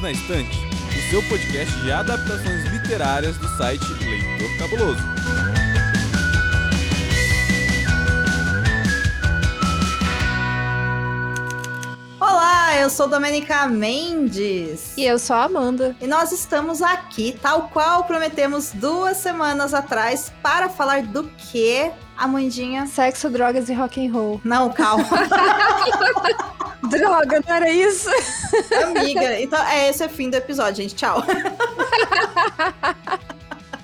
Livros na Estante, o seu podcast de adaptações literárias do site Leitor Cabuloso. Olá, eu sou Domenica Mendes. E eu sou a Amanda. E nós estamos aqui, tal qual prometemos duas semanas atrás, para falar do que, Amandinha? Sexo, drogas e rock and roll. Não, calma. Droga, não era isso? Amiga, então é esse é o fim do episódio, gente. Tchau.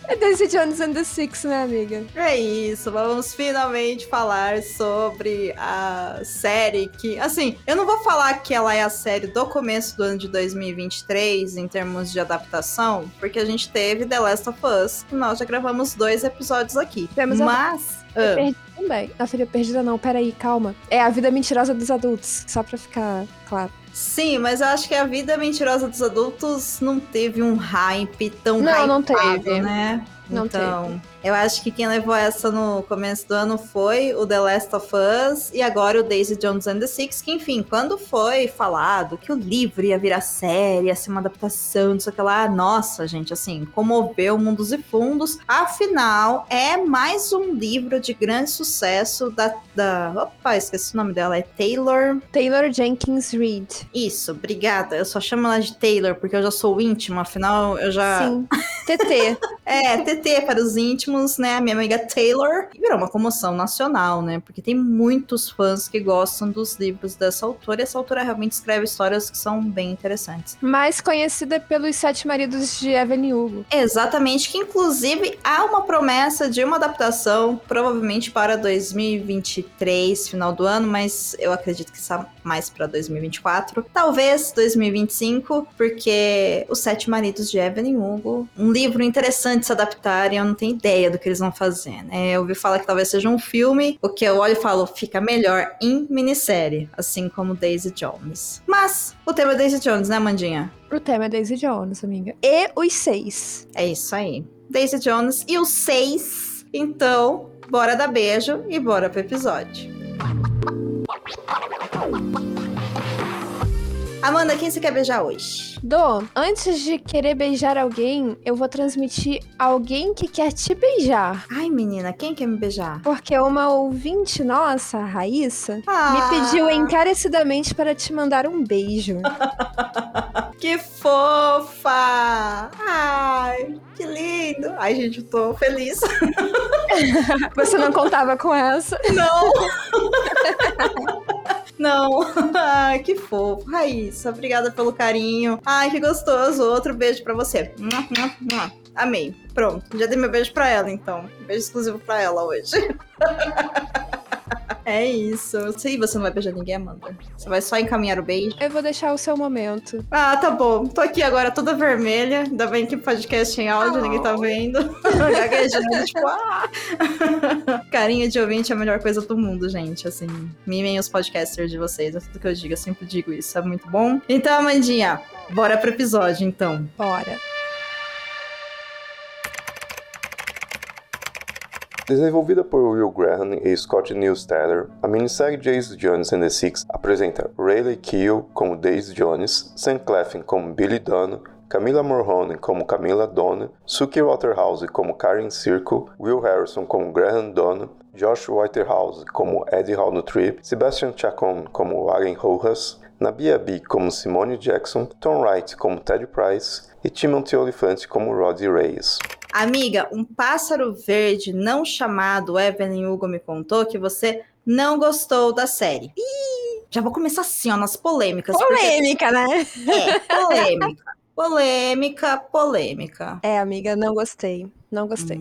É Daisy Jones and the Six, né, amiga? É isso, vamos finalmente falar sobre a série que, assim, eu não vou falar que ela é a série do começo do ano de 2023 em termos de adaptação, porque a gente teve The Last of Us, e nós já gravamos dois episódios aqui. Temos a- Mas, Eu ah, também. A filha perdida não, peraí, calma. É a vida mentirosa dos adultos, só pra ficar claro. sim, mas eu acho que a vida mentirosa dos adultos não teve um hype tão Não, não hypado, teve. né? Não então, eu acho que quem levou essa no começo do ano foi o The Last of Us e agora o Daisy Jones and the Six, que enfim, quando foi falado que o livro ia virar série, ia ser uma adaptação, não sei o que lá, nossa, gente, assim, comoveu mundos e fundos. Afinal, é mais um livro de grande sucesso da, da opa, esqueci o nome dela, é Taylor Taylor Jenkins Reid. isso, obrigada. Eu só chamo ela de Taylor porque eu já sou íntima, afinal eu já. Sim. TT. É, TT para os íntimos, né? A minha amiga Taylor. E virou uma comoção nacional, né? Porque tem muitos fãs que gostam dos livros dessa autora. E essa autora realmente escreve histórias que são bem interessantes. Mais conhecida pelos Sete Maridos de Evelyn Hugo. Exatamente, que inclusive há uma promessa de uma adaptação, provavelmente para 2023, final do ano, mas eu acredito que está mais para 2024. Talvez 2025, porque Os Sete Maridos de Evelyn Hugo, um livro interessante se adaptar e eu não tenho ideia do que eles vão fazer, né? Eu ouvi falar que talvez seja um filme, o que eu olho e falo, fica melhor em minissérie, assim como Daisy Jones. Mas o tema é Daisy Jones, né, Mandinha? O tema é Daisy Jones, amiga. E os seis. É isso aí. Daisy Jones e os seis. Então, bora dar beijo e bora pro episódio. Amanda, quem você quer beijar hoje? Dô, antes de querer beijar alguém, eu vou transmitir alguém que quer te beijar. Ai, menina, quem quer me beijar? Porque uma ouvinte nossa, a Raíssa, Ah, me pediu encarecidamente para te mandar um beijo. Que fofa! Ai, que lindo! Ai, gente, eu tô feliz. Você não contava com essa? Não! Não. Ai, que fofo. Raíssa, obrigada pelo carinho. Ai, que gostoso. Outro beijo pra você. Mua, mua, mua. Amei. Pronto. Já dei meu beijo pra ela, então. Beijo exclusivo pra ela hoje. É isso. Eu sei você não vai beijar ninguém, Amanda. Você vai só encaminhar o beijo. Eu vou deixar o seu momento. Ah, tá bom. Tô aqui agora toda vermelha. Ainda bem que o podcast em áudio, ninguém tá vendo. Gaguejando, tipo, ah. Carinho de ouvinte é a melhor coisa do mundo, gente. Assim, mimem os podcasters de vocês. É tudo que eu digo. Eu sempre digo isso. É muito bom. Então, Amandinha, bora pro episódio, então. Bora. Desenvolvida por Will Graham e Scott News-Taylor, a minissérie Daisy Jones and the Six apresenta Rayleigh Keough como Daisy Jones, Sam Claflin como Billy Dunn, Camila Morrone como Camila Dunn, Suki Waterhouse como Karen Circle, Will Harrison como Graham Dunn, Josh Whitehouse como Eddie Hallnutree, Sebastian Chacon como Warren Rojas, Nabia B como Simone Jackson, Tom Wright como Ted Price e Timothy Olyphant como Roddy Reyes. Amiga, um pássaro verde não chamado Evelyn Hugo me contou que você não gostou da série. Ih, já vou começar assim, ó, nas polêmicas. porque- Polêmica, né? É, polêmica. polêmica, polêmica. É, amiga, não gostei. Não gostei.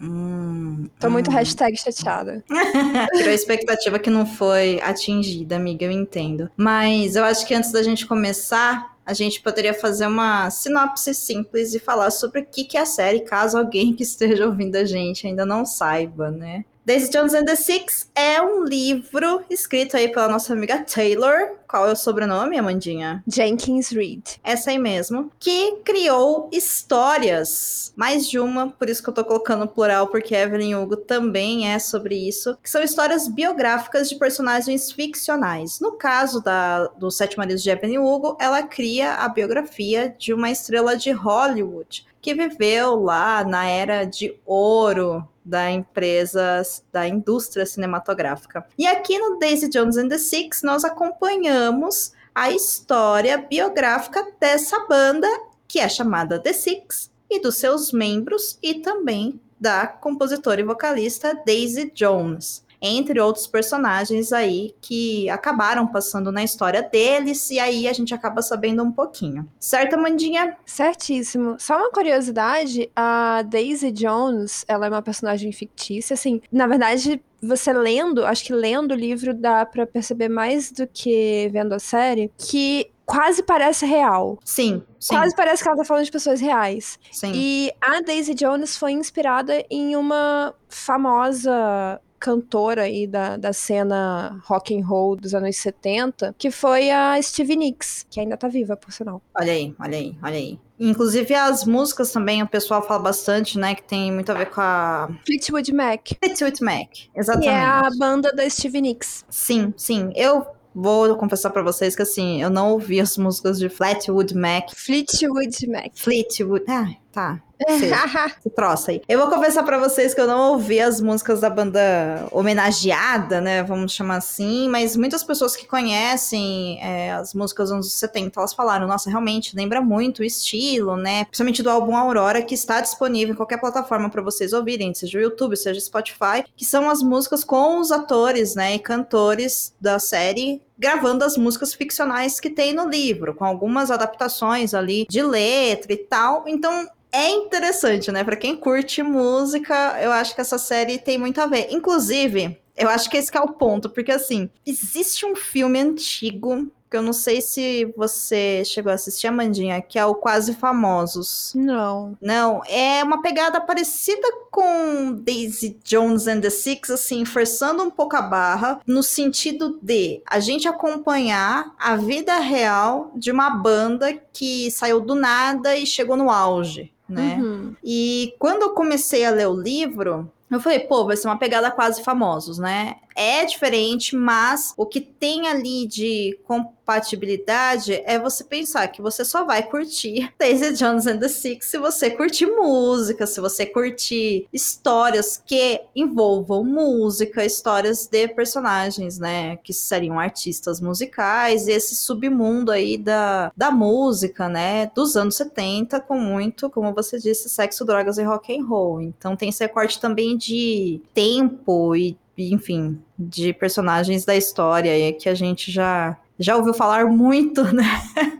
Hum, Tô muito hum. hashtag chateada. Criou a expectativa que não foi atingida, amiga, eu entendo. Mas eu acho que antes da gente começar, a gente poderia fazer uma sinopse simples e falar sobre o que é a série, caso alguém que esteja ouvindo a gente ainda não saiba, né? Daisy Jones and the Six é um livro escrito aí pela nossa amiga Taylor. Qual é o sobrenome, Amandinha? Jenkins Reid. Essa aí mesmo. Que criou histórias. Mais de uma, por isso que eu tô colocando plural, porque Evelyn Hugo também é sobre isso. Que são histórias biográficas de personagens ficcionais. No caso da, do Sete Maridos de Evelyn Hugo, ela cria a biografia de uma estrela de Hollywood que viveu lá na era de ouro da empresa, da indústria cinematográfica. E aqui no Daisy Jones and the Six, nós acompanhamos a história biográfica dessa banda, que é chamada The Six, e dos seus membros, e também da compositora e vocalista Daisy Jones entre outros personagens aí que acabaram passando na história deles, e aí a gente acaba sabendo um pouquinho. Certo, Amandinha? Certíssimo. Só uma curiosidade, a Daisy Jones, ela é uma personagem fictícia, assim, na verdade, você lendo, acho que lendo o livro dá para perceber mais do que vendo a série, que quase parece real. Sim, sim. Quase parece que ela tá falando de pessoas reais. Sim. E a Daisy Jones foi inspirada em uma famosa cantora aí da, da cena rock and roll dos anos 70, que foi a Stevie Nicks, que ainda tá viva, por sinal. Olha aí, olha aí, olha aí. Inclusive as músicas também, o pessoal fala bastante, né, que tem muito a ver com a Fleetwood Mac. Fleetwood Mac, exatamente. Que é a banda da Stevie Nicks. Sim, sim. Eu vou confessar para vocês que assim, eu não ouvi as músicas de Fleetwood Mac. Fleetwood Mac. Fleetwood, ah, tá. que troça aí. Eu vou confessar para vocês que eu não ouvi as músicas da banda homenageada, né? Vamos chamar assim, mas muitas pessoas que conhecem é, as músicas dos anos 70, elas falaram, nossa, realmente lembra muito o estilo, né? Principalmente do álbum Aurora, que está disponível em qualquer plataforma para vocês ouvirem, seja o YouTube, seja Spotify, que são as músicas com os atores, né, e cantores da série gravando as músicas ficcionais que tem no livro, com algumas adaptações ali de letra e tal. Então, é interessante, né? Para quem curte música, eu acho que essa série tem muito a ver. Inclusive, eu acho que esse é o ponto, porque assim, existe um filme antigo que eu não sei se você chegou a assistir, Amandinha, que é o Quase Famosos. Não. Não, é uma pegada parecida com Daisy Jones and the Six, assim, forçando um pouco a barra, no sentido de a gente acompanhar a vida real de uma banda que saiu do nada e chegou no auge né? Uhum. E quando eu comecei a ler o livro, eu falei, pô, vai ser uma pegada quase famosos, né? É diferente, mas o que tem ali de compatibilidade é você pensar que você só vai curtir Daisy Jones and the Six se você curtir música, se você curtir histórias que envolvam música, histórias de personagens, né? Que seriam artistas musicais, esse submundo aí da, da música, né? Dos anos 70, com muito, como você disse, sexo, drogas e rock and roll. Então tem esse recorte também de tempo e enfim, de personagens da história que a gente já já ouviu falar muito, né?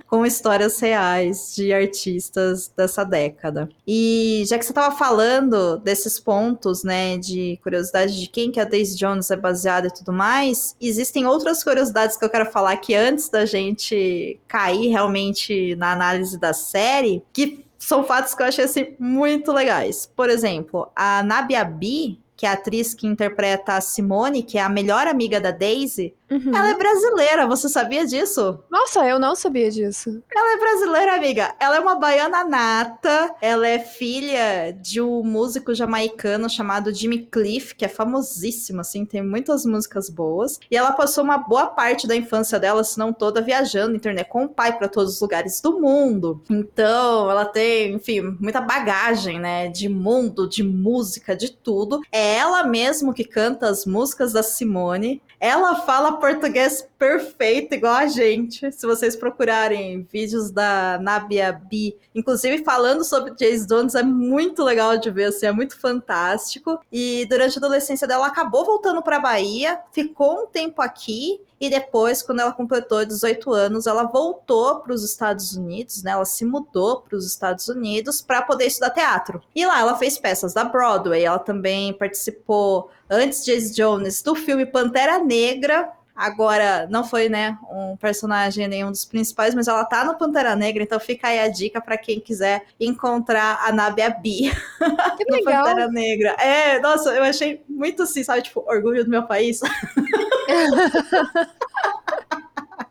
Com histórias reais de artistas dessa década. E já que você estava falando desses pontos, né, de curiosidade de quem que a Daisy Jones é baseada e tudo mais, existem outras curiosidades que eu quero falar que antes da gente cair realmente na análise da série, que são fatos que eu achei assim, muito legais. Por exemplo, a Nabia B, que é a atriz que interpreta a Simone, que é a melhor amiga da Daisy, Uhum. Ela é brasileira, você sabia disso? Nossa, eu não sabia disso. Ela é brasileira, amiga. Ela é uma baiana nata. Ela é filha de um músico jamaicano chamado Jimmy Cliff, que é famosíssimo, assim, tem muitas músicas boas. E ela passou uma boa parte da infância dela, se não toda, viajando internet com o pai para todos os lugares do mundo. Então, ela tem, enfim, muita bagagem, né, de mundo, de música, de tudo. É ela mesmo que canta as músicas da Simone. Ela fala português perfeito, igual a gente. Se vocês procurarem vídeos da Nabia B, inclusive falando sobre Jace Jones, é muito legal de ver, assim, é muito fantástico. E durante a adolescência dela, acabou voltando para Bahia, ficou um tempo aqui e depois, quando ela completou 18 anos, ela voltou para os Estados Unidos, né? Ela se mudou para os Estados Unidos para poder estudar teatro. E lá ela fez peças da Broadway. Ela também participou, antes de Jace Jones, do filme Pantera Negra, Agora, não foi, né, um personagem nenhum dos principais, mas ela tá no Pantera Negra, então fica aí a dica para quem quiser encontrar a Nabi Abi no legal. Pantera Negra. É, nossa, eu achei muito assim, sabe, tipo, orgulho do meu país.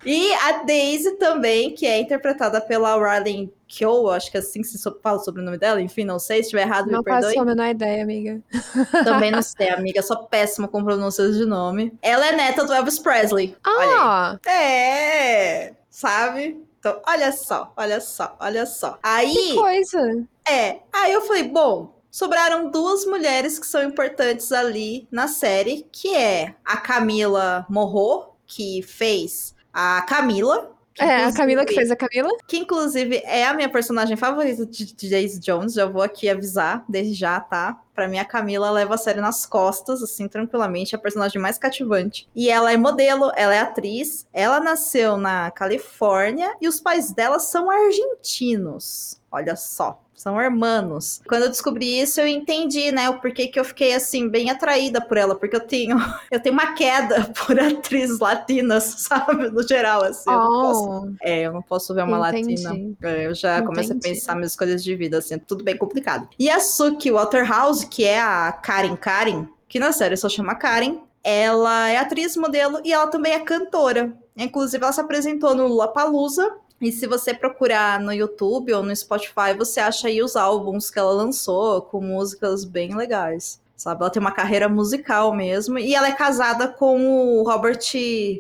E a Daisy também, que é interpretada pela Riley Keough, acho que é assim que se fala sobre o nome dela, enfim, não sei, se estiver errado, Não me perdoe. faço a menor ideia, amiga. Também não sei, amiga, sou péssima com pronúncias de nome. Ela é neta do Elvis Presley. Ah. É, sabe? Então, olha só, olha só, olha só. Aí, que coisa. é, aí eu falei, bom, sobraram duas mulheres que são importantes ali na série, que é a Camila Morro, que fez a Camila. É, a Camila que fez a Camila. que inclusive é a minha personagem favorita de, Daisy Jones, já vou aqui avisar desde já, tá? Pra mim, a Camila leva a série nas costas, assim, tranquilamente, é a personagem mais cativante. E ela é modelo, ela é atriz, ela nasceu na Califórnia e os pais dela são argentinos. Olha só. São hermanos. Quando eu descobri isso, eu entendi, né, o porquê que eu fiquei, assim, bem atraída por ela. Porque eu tenho, eu tenho uma queda por atrizes latinas, sabe? No geral, assim. Eu não posso Oh, é, eu não posso ver uma Entendi. latina. É, eu já comecei a Entendi. pensar minhas escolhas de vida, assim, é tudo bem complicado. E a Suki Waterhouse, que é a Karen Karen, que na série só chama Karen, ela é atriz, modelo e ela também é cantora. Inclusive, ela se apresentou no Lollapalooza. E se você procurar no YouTube ou no Spotify, você acha aí os álbuns que ela lançou, com músicas bem legais. Sabe? Ela tem uma carreira musical mesmo. E ela é casada com o Robert.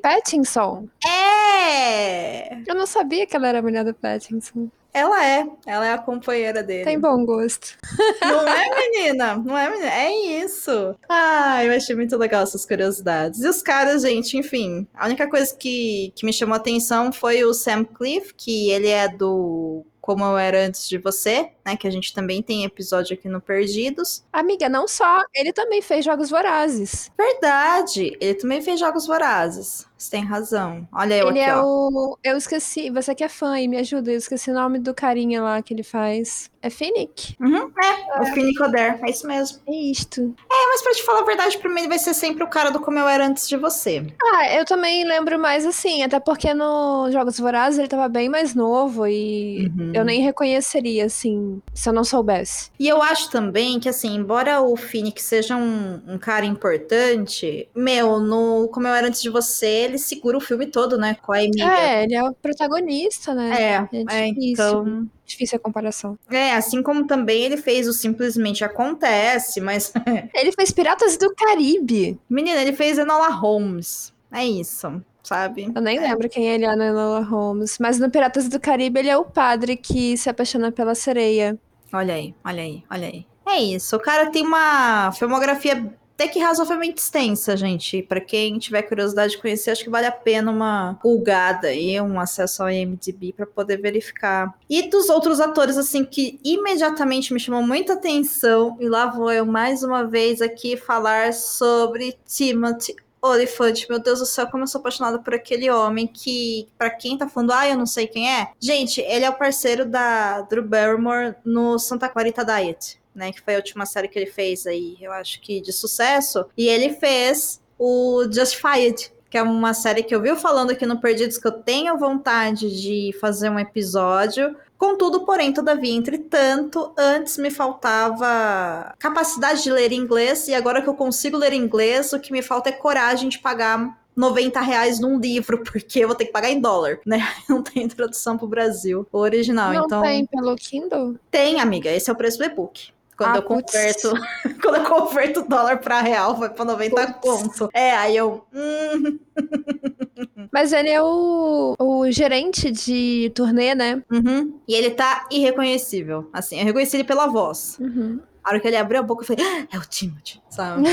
Pattinson. É! Eu não sabia que ela era a mulher do Pattinson. Ela é, ela é a companheira dele. Tem bom gosto. Não é, menina? Não é, menina? É isso. Ah, eu achei muito legal essas curiosidades. E os caras, gente, enfim. A única coisa que, que me chamou a atenção foi o Sam Cliff, que ele é do Como Eu Era Antes de Você, né? Que a gente também tem episódio aqui no Perdidos. Amiga, não só, ele também fez Jogos Vorazes. Verdade, ele também fez Jogos Vorazes. Você tem razão. Olha eu ele aqui, é ó. o. Eu esqueci, você que é fã e me ajuda, eu esqueci o nome do carinha lá que ele faz. É Finnick? Uhum, é, o Fini Coder, é isso mesmo. É isto. É, mas pra te falar a verdade, pra mim ele vai ser sempre o cara do Como Eu Era Antes de Você. Ah, eu também lembro mais assim, até porque no Jogos Vorazes ele tava bem mais novo e Uhum. eu nem reconheceria, assim, se eu não soubesse. E eu acho também que, assim, embora o Phoenix seja um, um cara importante, meu, no Como Eu Era Antes de Você, ele segura o filme todo, né? Com a Emilia. É, ele é o protagonista, né? É, É é, difícil. então. Difícil a comparação. É, assim como também ele fez o Simplesmente Acontece, mas. Ele fez Piratas do Caribe. Menina, ele fez Enola Holmes. É isso, sabe? Eu nem lembro quem ele é no Enola Holmes. Mas no Piratas do Caribe ele é o padre que se apaixona pela sereia. Olha aí, olha aí, olha aí. É isso, o cara tem uma filmografia até que razoavelmente extensa, gente. Pra quem tiver curiosidade de conhecer, acho que vale a pena uma pulgada e um acesso ao IMDb pra poder verificar. E dos outros atores, assim, que imediatamente me chamou muita atenção, e lá vou eu mais uma vez aqui falar sobre Timothy Olyphant, meu Deus do céu, como eu sou apaixonada por aquele homem que, pra quem tá falando, ah, eu não sei quem é. Gente, ele é o parceiro da Drew Barrymore no Santa Clarita Diet, né? Que foi a última série que ele fez aí, eu acho que de sucesso. E ele fez o Justified, que é uma série que eu vi falando aqui no Perdidos que eu tenho vontade de fazer um episódio. Contudo, porém, todavia, entretanto, antes me faltava capacidade de ler inglês, e agora que eu consigo ler inglês, o que me falta é coragem de pagar 90 reais num livro, porque eu vou ter que pagar em dólar, né? Não tem tradução pro Brasil, o original. não então, tem pelo Kindle? tem, amiga, esse é o preço do e-book. Quando Ah, eu converto, quando eu converto dólar pra real, vai pra 90 Putz. conto. É, aí eu, hum, Mas ele é o, o gerente de turnê, né? uhum. E ele tá irreconhecível. Assim, eu reconheci ele pela voz. Uhum. A hora que ele abriu a boca, eu falei, "Ah, é o Timothy, sabe?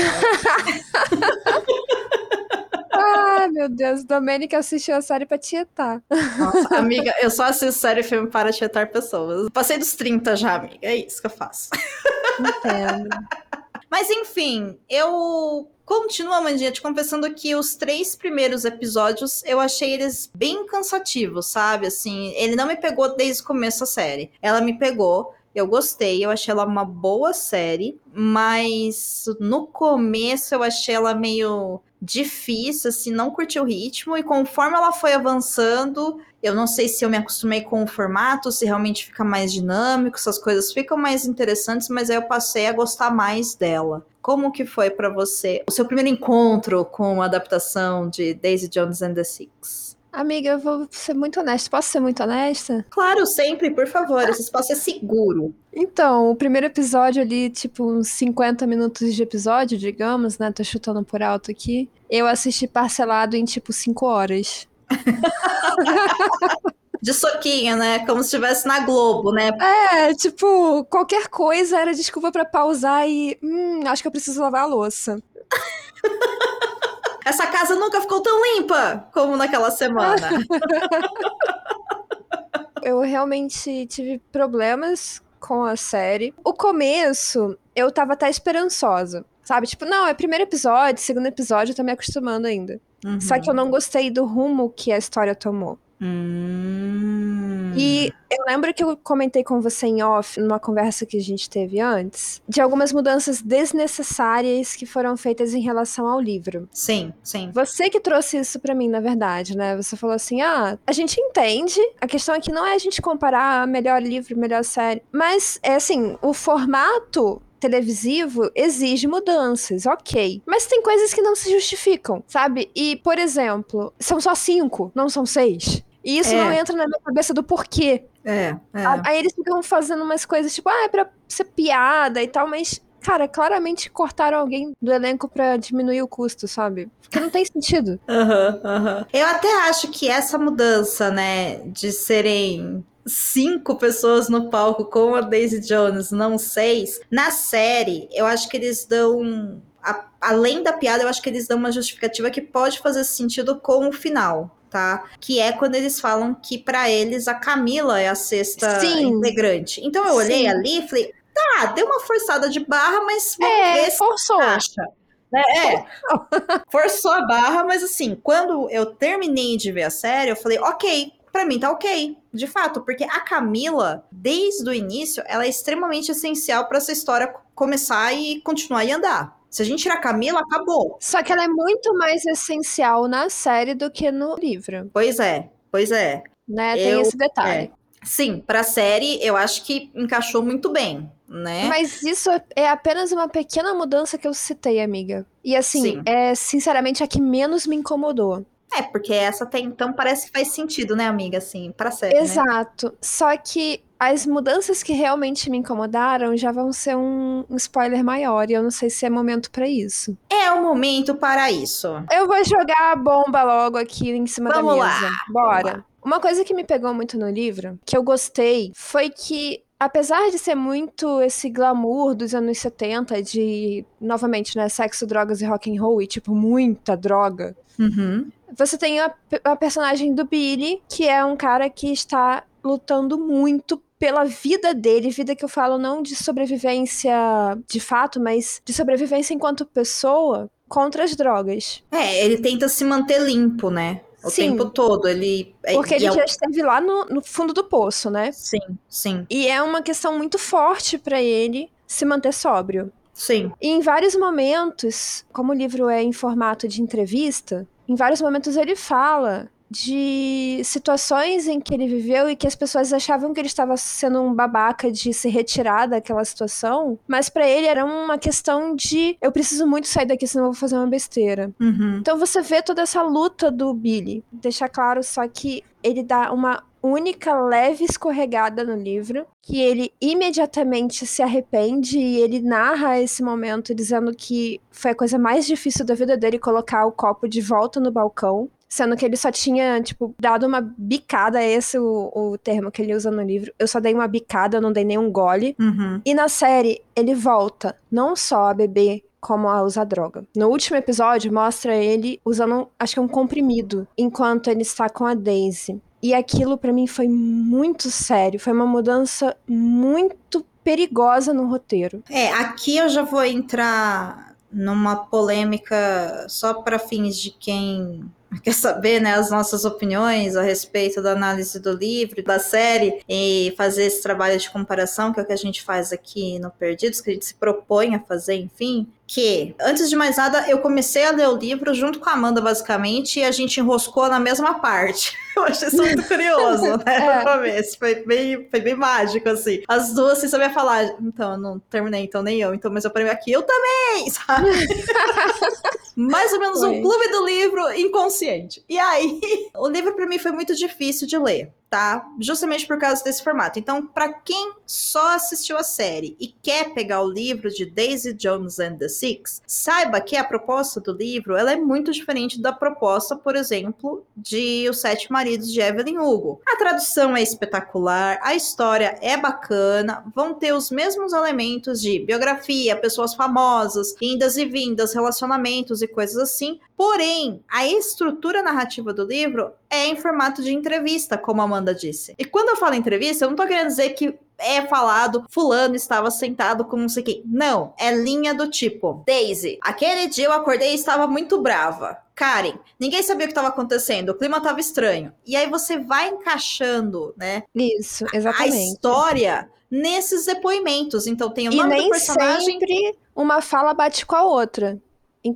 Meu Deus, Domênica assistiu a série pra tietar. Nossa, amiga, eu só assisto série e filme para tietar pessoas. Passei dos 30 já, amiga. É isso que eu faço. Entendo. Mas enfim, eu continuo, Amandinha, te confessando que os três primeiros episódios eu achei eles bem cansativos, sabe? Assim, ele não me pegou desde o começo da série. Ela me pegou. Eu gostei, eu achei ela uma boa série, mas no começo eu achei ela meio difícil, assim, não curti o ritmo, e conforme ela foi avançando, eu não sei se eu me acostumei com o formato, se realmente fica mais dinâmico, se as coisas ficam mais interessantes, mas aí eu passei a gostar mais dela. Como que foi para você o seu primeiro encontro com a adaptação de Daisy Jones and the Six? Amiga, eu vou ser muito honesta. Posso ser muito honesta? Claro, sempre, por favor. Esse espaço é seguro. Então, o primeiro episódio ali, tipo, uns 50 minutos de episódio, digamos, né? Tô chutando por alto aqui. Eu assisti parcelado em, tipo, 5 horas. de soquinho, né? Como se estivesse na Globo, né? É, tipo, qualquer coisa era desculpa para pausar e. Hum, acho que eu preciso lavar a louça. Essa casa nunca ficou tão limpa como naquela semana. eu realmente tive problemas com a série. O começo, eu tava até esperançosa. Sabe? Tipo, não, é primeiro episódio, segundo episódio, eu tô me acostumando ainda. Uhum. Só que eu não gostei do rumo que a história tomou. Hum. E eu lembro que eu comentei com você em off, numa conversa que a gente teve antes, de algumas mudanças desnecessárias que foram feitas em relação ao livro. Sim, sim. Você que trouxe isso para mim, na verdade, né? Você falou assim: ah, a gente entende, a questão aqui não é a gente comparar melhor livro, melhor série, mas é assim, o formato televisivo exige mudanças, ok. Mas tem coisas que não se justificam, sabe? E, por exemplo, são só cinco, não são seis. E isso é. não entra na minha cabeça do porquê. É, é. Aí eles ficam fazendo umas coisas tipo, ah, é pra ser piada e tal, mas cara, claramente cortaram alguém do elenco para diminuir o custo, sabe? Porque não tem sentido. Aham, uhum, aham. Uhum. Eu até acho que essa mudança, né, de serem cinco pessoas no palco com a Daisy Jones, não seis, na série, eu acho que eles dão. A, além da piada, eu acho que eles dão uma justificativa que pode fazer sentido com o final tá? Que é quando eles falam que para eles a Camila é a sexta Sim. integrante. Então eu olhei Sim. ali e falei, tá, deu uma forçada de barra, mas vamos é, ver forçou. acha. Né? É, forçou a barra, mas assim, quando eu terminei de ver a série, eu falei, ok, para mim tá ok, de fato, porque a Camila, desde o início, ela é extremamente essencial para essa história começar e continuar e andar. Se a gente tirar a Camila, acabou. Só que ela é muito mais essencial na série do que no livro. Pois é, pois é. Né? Tem eu, esse detalhe. É. Sim, pra série eu acho que encaixou muito bem, né? Mas isso é apenas uma pequena mudança que eu citei, amiga. E assim, Sim. é sinceramente a que menos me incomodou. É, porque essa até então parece que faz sentido, né, amiga, assim, pra série, né? Exato. Né? Só que as mudanças que realmente me incomodaram já vão ser um, um spoiler maior e eu não sei se é momento para isso. É o momento para isso. Eu vou jogar a bomba logo aqui em cima Vamos da mesa. Lá. Bora. Uma coisa que me pegou muito no livro, que eu gostei, foi que apesar de ser muito esse glamour dos anos 70 de, novamente, né, sexo, drogas e rock and roll e tipo muita droga. Uhum. Você tem a, a personagem do Billy, que é um cara que está lutando muito pela vida dele, vida que eu falo não de sobrevivência de fato, mas de sobrevivência enquanto pessoa contra as drogas. É, ele tenta se manter limpo, né? O sim, tempo todo, ele... É, porque ele é já esteve lá no, no, fundo do poço, né? Sim, sim. E é uma questão muito forte para ele se manter sóbrio. Sim. E em vários momentos, como o livro é em formato de entrevista, em vários momentos ele fala de situações em que ele viveu e que as pessoas achavam que ele estava sendo um babaca de se retirar daquela situação, mas para ele era uma questão de eu preciso muito sair daqui, senão eu vou fazer uma besteira. Uhum. Então você vê toda essa luta do Billy. Deixar claro só que ele dá uma única leve escorregada no livro, que ele imediatamente se arrepende e ele narra esse momento dizendo que foi a coisa mais difícil da vida dele colocar o copo de volta no balcão sendo que ele só tinha, tipo, dado uma bicada, esse é o, o termo que ele usa no livro. Eu só dei uma bicada, eu não dei nenhum gole. Uhum. E na série, ele volta não só a beber como a usar droga. No último episódio, mostra ele usando, acho que é um comprimido, enquanto ele está com a Daisy. E aquilo para mim foi muito sério, foi uma mudança muito perigosa no roteiro. É, aqui eu já vou entrar numa polêmica só para fins de quem quer saber, né, as nossas opiniões a respeito da análise do livro, da série, e fazer esse trabalho de comparação, que é o que a gente faz aqui no Perdidos, que a gente se propõe a fazer, enfim, que, antes de mais nada, eu comecei a ler o livro junto com a Amanda, basicamente, e a gente enroscou na mesma parte. Eu achei isso muito curioso, né? É. No começo. Foi bem, foi bem mágico, assim. As duas sem saber falar. Então, eu não terminei, então nem eu. Então, mas eu parei aqui, eu também, sabe? Mais ou menos Foi. um clube do livro inconsciente. E aí, o livro pra mim foi muito difícil de ler, tá? Justamente por causa desse formato. Então, pra quem só assistiu a série e quer pegar o livro de Daisy Jones and the Six, saiba que a proposta do livro ela é muito diferente da proposta, por exemplo, de Os Sete Maridos de Evelyn Hugo. A tradução é espetacular, a história é bacana, vão ter os mesmos elementos de biografia, pessoas famosas, indas e vindas, relacionamentos e coisas assim. Porém, a estrutura narrativa do livro é em formato de entrevista, como a Amanda disse. E quando eu falo entrevista, eu não tô querendo dizer que é falado, fulano estava sentado com não sei quem. Não, é linha do tipo, Daisy, aquele dia eu acordei e estava muito brava. Karen, ninguém sabia o que estava acontecendo, o clima estava estranho. E aí você vai encaixando, né, Isso, a exatamente. história nesses depoimentos. Então tem o E nome do nem personagem. sempre uma fala bate com a outra.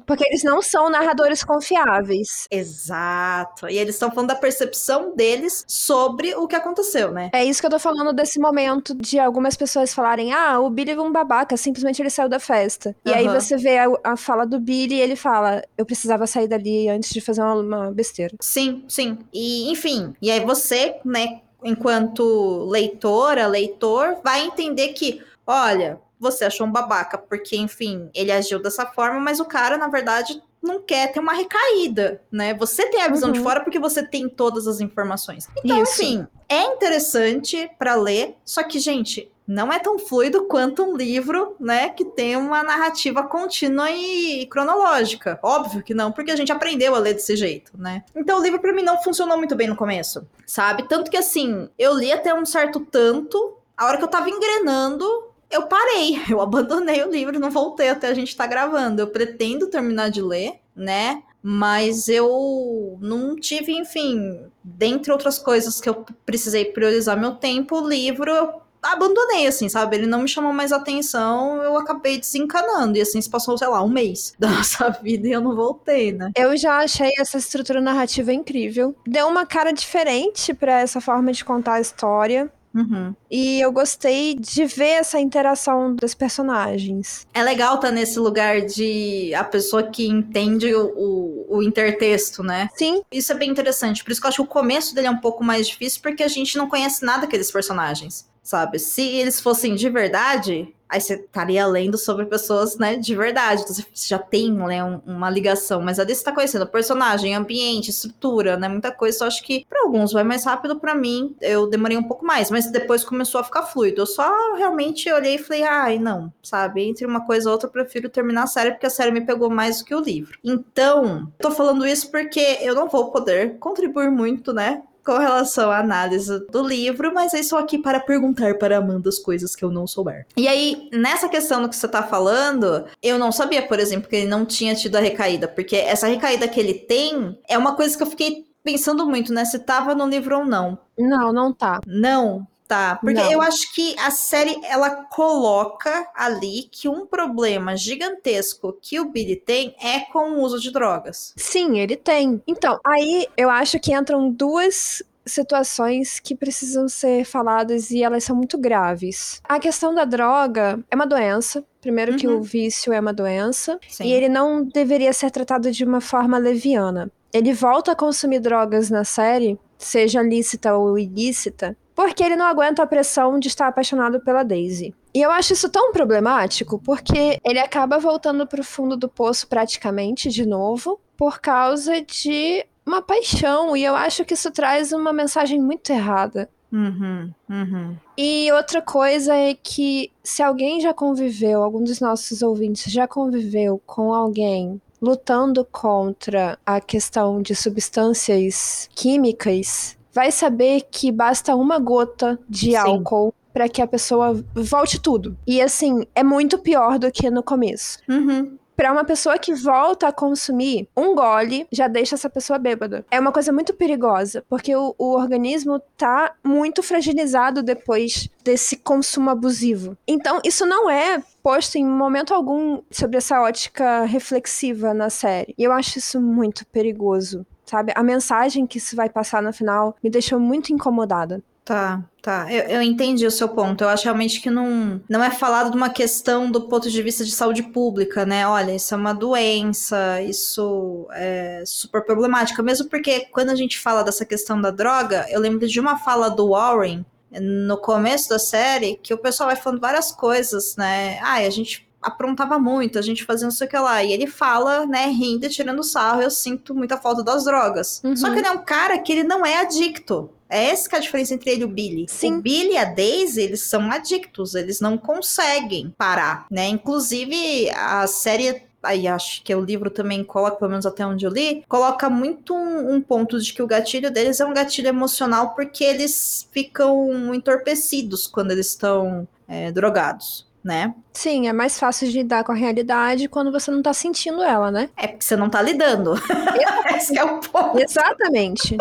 Porque eles não são narradores confiáveis. Exato. E eles estão falando da percepção deles sobre o que aconteceu, né? É isso que eu tô falando desse momento de algumas pessoas falarem: ah, o Billy é um babaca, simplesmente ele saiu da festa. E aí você vê a, a fala do Billy e ele fala: eu precisava sair dali antes de fazer uma, uma besteira. Sim, sim. E, enfim, e aí você, né, enquanto leitora, leitor, vai entender que, olha, você achou um babaca, porque, enfim, ele agiu dessa forma, mas o cara, na verdade, não quer ter uma recaída, né? Você tem a visão de Uhum. fora porque você tem todas as informações. Então, Isso. enfim, é interessante pra ler, só que, gente, não é tão fluido quanto um livro, né, que tem uma narrativa contínua e cronológica. Óbvio que não, porque a gente aprendeu a ler desse jeito, né? Então o livro pra mim não funcionou muito bem no começo, sabe? Tanto que assim, eu li até um certo tanto, a hora que eu tava engrenando, eu parei, eu abandonei o livro, não voltei até a gente tá gravando. Eu pretendo terminar de ler, né? Mas eu não tive, enfim, dentre outras coisas que eu precisei priorizar meu tempo, o livro eu abandonei, assim, sabe? Ele não me chamou mais atenção, eu acabei desencanando. E assim, se passou, sei lá, um mês da nossa vida e eu não voltei, né? Eu já achei essa estrutura narrativa incrível. Deu uma cara diferente pra essa forma de contar a história. Uhum. E eu gostei de ver essa interação das personagens. É legal estar nesse lugar de a pessoa que entende o, o, o intertexto, né? Sim, Isso é bem interessante. Por isso que eu acho que o começo dele é um pouco mais difícil, porque a gente não conhece nada daqueles personagens, sabe? Se eles fossem de verdade, aí você estaria lendo sobre pessoas, né, de verdade. Então você já tem, né, um- uma ligação. Mas ali você tá conhecendo personagem, ambiente, estrutura, né, muita coisa. Só acho que pra alguns vai mais rápido, pra mim eu demorei um pouco mais. Mas depois começou a ficar fluido. Eu só realmente olhei e falei, ai, não, sabe? Entre uma coisa e outra, eu prefiro terminar a série, porque a série me pegou mais do que o livro. Então, tô falando isso porque eu não vou poder contribuir muito, né? Com relação à análise do livro, mas eu estou aqui para perguntar para Amanda as coisas que eu não souber. E aí, nessa questão do que você tá falando, eu não sabia, por exemplo, que ele não tinha tido a recaída, porque essa recaída que ele tem é uma coisa que eu fiquei pensando muito, né? Se tava no livro ou não. não, não tá. Não, tá. Porque Não. eu acho que a série ela coloca ali que um problema gigantesco que o Billy tem é com o uso de drogas. Sim, ele tem. Então, aí eu acho que entram duas situações que precisam ser faladas e elas são muito graves. A questão da droga é uma doença. Primeiro que Uhum. o vício é uma doença. Sim. E ele não deveria ser tratado de uma forma leviana. Ele volta a consumir drogas na série, seja lícita ou ilícita, porque ele não aguenta a pressão de estar apaixonado pela Daisy. E eu acho isso tão problemático, porque ele acaba voltando pro fundo do poço praticamente de novo, por causa de uma paixão. E eu acho que isso traz uma mensagem muito errada. Uhum, uhum. E outra coisa é que se alguém já conviveu, algum dos nossos ouvintes já conviveu com alguém lutando contra a questão de substâncias químicas, vai saber que basta uma gota de Sim. álcool para que a pessoa volte tudo. E assim, é muito pior do que no começo. Uhum. Pra uma pessoa que volta a consumir, um gole já deixa essa pessoa bêbada. É uma coisa muito perigosa, porque o, o organismo tá muito fragilizado depois desse consumo abusivo. Então, isso não é posto em momento algum sobre essa ótica reflexiva na série. E eu acho isso muito perigoso, sabe? A mensagem que isso vai passar no final me deixou muito incomodada. Tá, tá. Eu, eu entendi o seu ponto. Eu acho realmente que não, não é falado de uma questão do ponto de vista de saúde pública, né? Olha, isso é uma doença, isso é super problemática. Mesmo porque quando a gente fala dessa questão da droga, eu lembro de uma fala do Warren no começo da série que o pessoal vai falando várias coisas, né? Ah, a gente aprontava muito, a gente fazia não sei o que lá. E ele fala, né, rindo e tirando sarro, eu sinto muita falta das drogas. Uhum. Só que ele é um cara que ele não é adicto. É essa que é a diferença entre ele e o Billy. Sim. O Billy e a Daisy, eles são adictos, eles não conseguem parar, né? Inclusive, a série aí acho que o livro também coloca, pelo menos até onde eu li, coloca muito um, um, ponto de que o gatilho deles é um gatilho emocional porque eles ficam entorpecidos quando eles estão é, drogados. Né? Sim, é mais fácil de lidar com a realidade quando você não tá sentindo ela, né? É porque você não tá lidando. Esse é o ponto. Exatamente.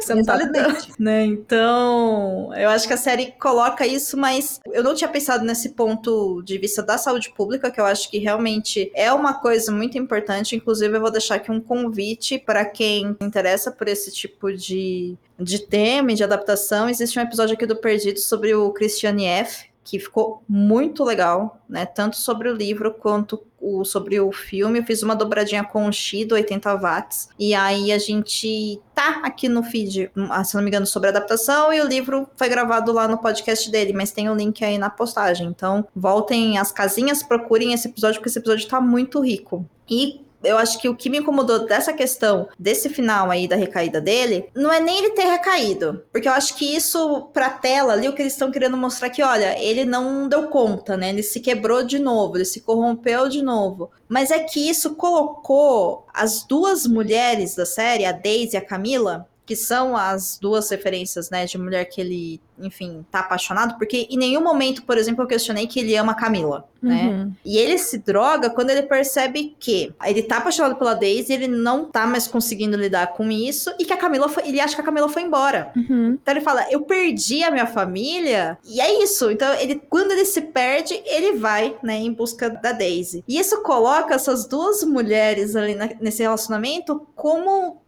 Você não tá lidando. Né? Então, eu acho que a série coloca isso, mas eu não tinha pensado nesse ponto de vista da saúde pública, que eu acho que realmente é uma coisa muito importante. Inclusive, eu vou deixar aqui um convite para quem interessa por esse tipo de, de tema e de adaptação. Existe um episódio aqui do Perdido sobre o Christiane F., que ficou muito legal, né? Tanto sobre o livro quanto o, sobre o filme. Eu fiz uma dobradinha com o Xi do 80 watts. E aí a gente tá aqui no feed, ah, se não me engano, sobre a adaptação. E o livro foi gravado lá no podcast dele, mas tem o link aí na postagem. Então voltem às casinhas, procurem esse episódio, porque esse episódio tá muito rico. E eu acho que o que me incomodou dessa questão, desse final aí da recaída dele, não é nem ele ter recaído. Porque eu acho que isso, pra tela ali, o que eles estão querendo mostrar que, olha, ele não deu conta, né? Ele se quebrou de novo, ele se corrompeu de novo. Mas é que isso colocou as duas mulheres da série, a Daisy e a Camila, que são as duas referências, né, de mulher que ele, enfim, tá apaixonado, porque em nenhum momento, por exemplo, eu questionei que ele ama a Camila, né? Uhum. E ele se droga quando ele percebe que ele tá apaixonado pela Daisy, ele não tá mais conseguindo lidar com isso e que a Camila foi, ele acha que a Camila foi embora. Uhum. Então ele fala: "Eu perdi a minha família". E é isso. Então ele quando ele se perde, ele vai, né, em busca da Daisy. E isso coloca essas duas mulheres ali na, nesse relacionamento como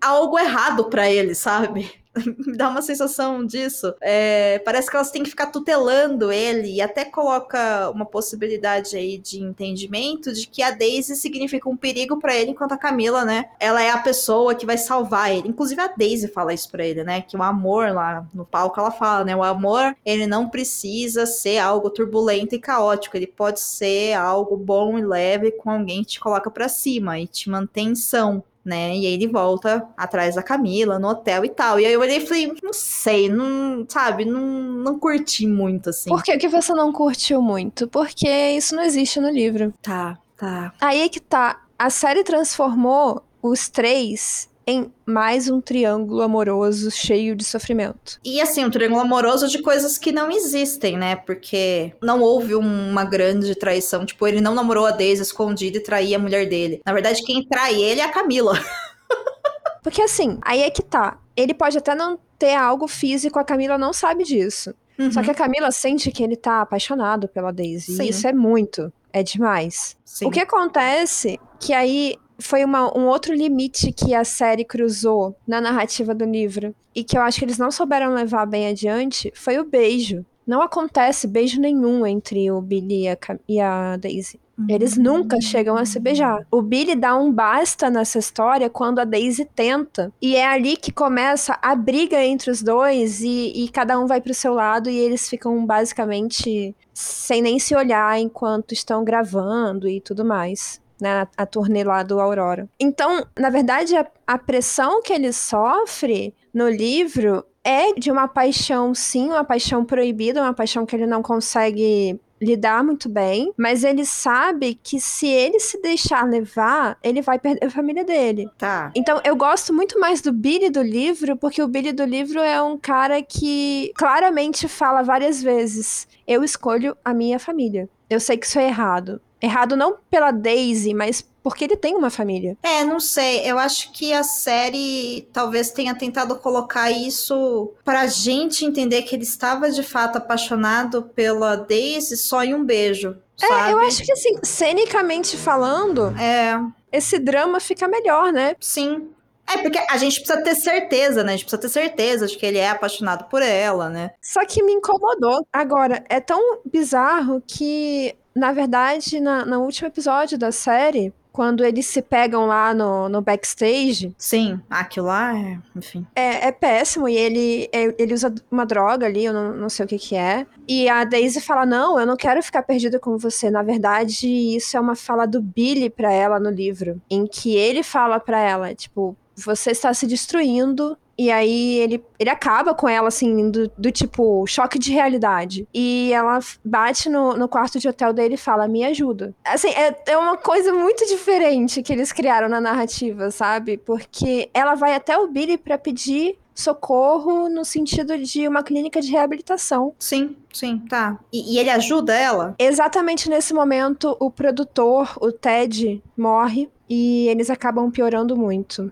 algo errado para ele, sabe? Dá uma sensação disso. É, parece que elas têm que ficar tutelando ele e até coloca uma possibilidade aí de entendimento de que a Daisy significa um perigo para ele, enquanto a Camila, né? Ela é a pessoa que vai salvar ele. Inclusive a Daisy fala isso para ele, né? Que o amor lá no palco ela fala, né? O amor ele não precisa ser algo turbulento e caótico. Ele pode ser algo bom e leve com alguém que te coloca para cima e te mantém são né? E aí ele volta atrás da Camila no hotel e tal. E aí eu olhei e falei, não sei, não, sabe, não, não curti muito, assim. Por que, que você não curtiu muito? Porque isso não existe no livro. Tá, tá. Aí é que tá. A série transformou os três em mais um triângulo amoroso cheio de sofrimento. E assim, um triângulo amoroso de coisas que não existem, né? Porque não houve uma grande traição. Tipo, ele não namorou a Daisy escondida e traía a mulher dele. Na verdade, quem trai ele é a Camila. Porque assim, aí é que tá. Ele pode até não ter algo físico, a Camila não sabe disso. Uhum. Só que a Camila sente que ele tá apaixonado pela Daisy. Sim. E isso é muito. É demais. Sim. O que acontece que aí foi uma, um outro limite que a série cruzou na narrativa do livro e que eu acho que eles não souberam levar bem adiante foi o beijo. Não acontece beijo nenhum entre o Billy e a, e a Daisy. Eles nunca chegam a se beijar. O Billy dá um basta nessa história quando a Daisy tenta. E é ali que começa a briga entre os dois e, e cada um vai pro seu lado e eles ficam basicamente sem nem se olhar enquanto estão gravando e tudo mais. Né, a, turnê lá do Aurora. Então, na verdade, a, a pressão que ele sofre no livro é de uma paixão, sim, uma paixão proibida, uma paixão que ele não consegue lidar muito bem, mas ele sabe que se ele se deixar levar, ele vai perder a família dele. Tá. Então, eu gosto muito mais do Billy do livro, porque o Billy do livro é um cara que claramente fala várias vezes: eu escolho a minha família. Eu sei que isso é errado, Errado não pela Daisy, mas porque ele tem uma família. É, não sei. Eu acho que a série talvez tenha tentado colocar isso pra gente entender que ele estava de fato apaixonado pela Daisy só em um beijo. Sabe? É, eu acho que assim, cenicamente falando, É, esse drama fica melhor, né? sim. É, porque a gente precisa ter certeza, né? A gente precisa ter certeza de que ele é apaixonado por ela, né? Só que me incomodou. Agora, é tão bizarro que, na verdade, na, no último episódio da série, quando eles se pegam lá no, no backstage, Sim, aquilo lá é, enfim. é, é péssimo e ele, é- ele usa uma droga ali, eu não, não sei o que que é. E a Daisy fala, não, eu não quero ficar perdida com você. Na verdade, isso é uma fala do Billy pra ela no livro, em que ele fala pra ela, tipo, você está se destruindo. E aí ele, ele acaba com ela, assim, do, do tipo, choque de realidade. E ela bate no, no quarto de hotel dele e fala, me ajuda. Assim, é, é uma coisa muito diferente que eles criaram na narrativa, sabe? Porque ela vai até o Billy pra pedir socorro no sentido de uma clínica de reabilitação. Sim, sim, tá. E, e ele ajuda ela? Exatamente nesse momento, o produtor, o Ted, morre e eles acabam piorando muito.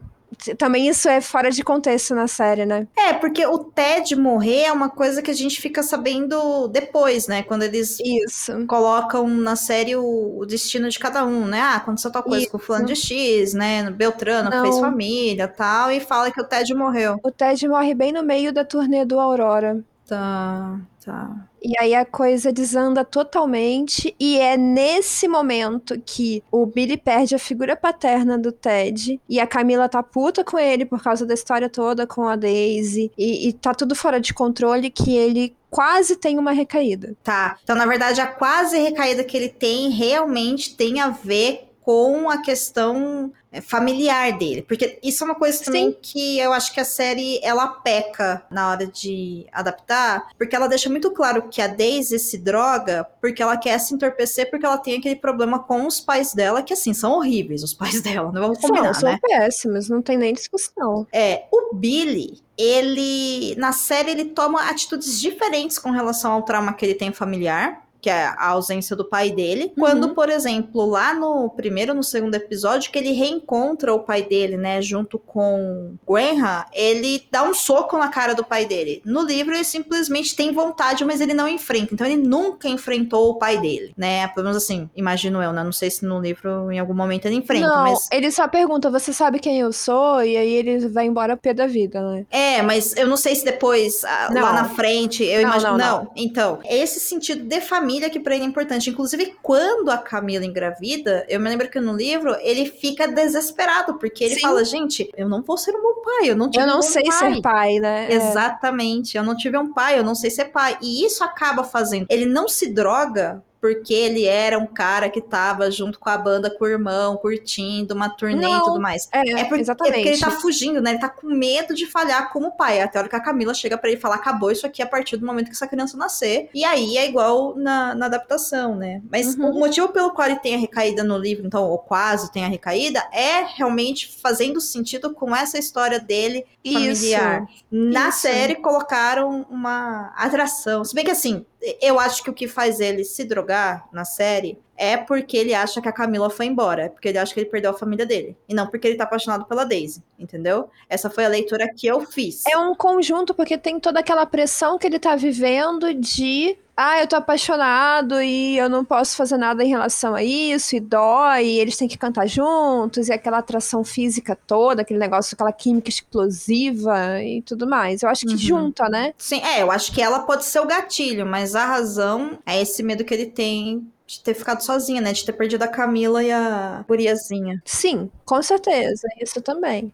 Também isso é fora de contexto na série, né? É, porque o Ted morrer é uma coisa que a gente fica sabendo depois, né? Quando eles Isso. colocam na série o, o destino de cada um, né? Ah, aconteceu tal coisa com o fulano de X, né? Beltrano Não. fez família tal, e fala que o Ted morreu. O Ted morre bem no meio da turnê do Aurora. Tá, tá. E aí a coisa desanda totalmente. E é nesse momento que o Billy perde a figura paterna do Ted. E a Camila tá puta com ele por causa da história toda com a Daisy. E, e tá tudo fora de controle que ele quase tem uma recaída. Tá. Então, na verdade, a quase recaída que ele tem realmente tem a ver com a questão familiar dele. Porque isso é uma coisa também Sim. que eu acho que a série ela peca na hora de adaptar, porque ela deixa muito claro que a Daisy se droga porque ela quer se entorpecer porque ela tem aquele problema com os pais dela, que assim, são horríveis os pais dela, não vamos combinar, são, são né? péssimos, não tem nem discussão. É, o Billy, ele na série ele toma atitudes diferentes com relação ao trauma que ele tem familiar, que é a ausência do pai dele. Quando, por exemplo, lá no primeiro no segundo episódio, que ele reencontra o pai dele, né, junto com Graham, ele dá um soco na cara do pai dele. No livro, ele simplesmente tem vontade, mas ele não enfrenta. Então, ele nunca enfrentou o pai dele, né? Pelo menos assim, imagino eu, né? Não sei se no livro, em algum momento, ele enfrenta, não, mas. ele só pergunta, você sabe quem eu sou? E aí ele vai embora pé da vida, né? É, mas eu não sei se depois, Não. lá na frente, eu Não, imagino. não, Não, então, esse sentido de família que pra ele é importante. Inclusive, quando a Camila engravida, eu me lembro que no livro ele fica desesperado, porque ele Sim. fala: gente, eu não vou ser um bom pai, eu não tive Eu um não bom sei pai. ser pai, né? É. Exatamente, eu não tive um pai, eu não sei ser pai. E isso acaba fazendo. Ele não se droga porque ele era um cara que tava junto com a banda, com o irmão, curtindo uma turnê e Não, tudo mais. É, É porque, é porque exatamente. ele tá fugindo, né? Ele tá com medo de falhar como pai. Até a hora que a Camila chega pra ele falar: acabou isso aqui a partir do momento que essa criança nascer. E aí é igual na, na adaptação, né? Mas Uhum. o motivo pelo qual ele tem a recaída no livro, então, ou quase tem a recaída, é realmente fazendo sentido com essa história dele familiar. Na isso. série colocaram uma atração. Se bem que assim, eu acho que o que faz ele se drogar na série é porque ele acha que a Camila foi embora. É porque ele acha que ele perdeu a família dele. E não porque ele tá apaixonado pela Daisy. Entendeu? Essa foi a leitura que eu fiz. É um conjunto, porque tem toda aquela pressão que ele tá vivendo de. Ah, eu tô apaixonado e eu não posso fazer nada em relação a isso, e dói, e eles têm que cantar juntos, e aquela atração física toda, aquele negócio, aquela química explosiva e tudo mais. Eu acho que Uhum. junta, né? Sim, é, eu acho que ela pode ser o gatilho, mas a razão é esse medo que ele tem de ter ficado sozinha, né? De ter perdido a Camila e a guriazinha. Sim, com certeza, isso também.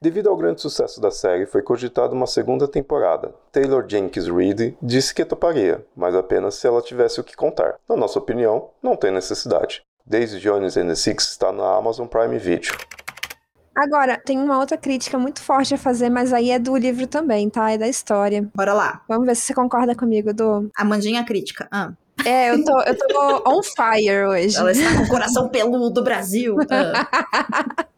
Devido ao grande sucesso da série, foi cogitada uma segunda temporada. Taylor Jenkins Reid disse que toparia, mas apenas se ela tivesse o que contar. Na nossa opinião, não tem necessidade. Daisy Jones and the Six está na Amazon Prime Video. Agora, tem uma outra crítica muito forte a fazer, mas aí é do livro também, tá? É da história. Bora lá. Vamos ver se você concorda comigo, do. Amandinha crítica. Ah, É, eu tô, eu tô on fire hoje. ela está com o coração peludo, Brasil. Ah.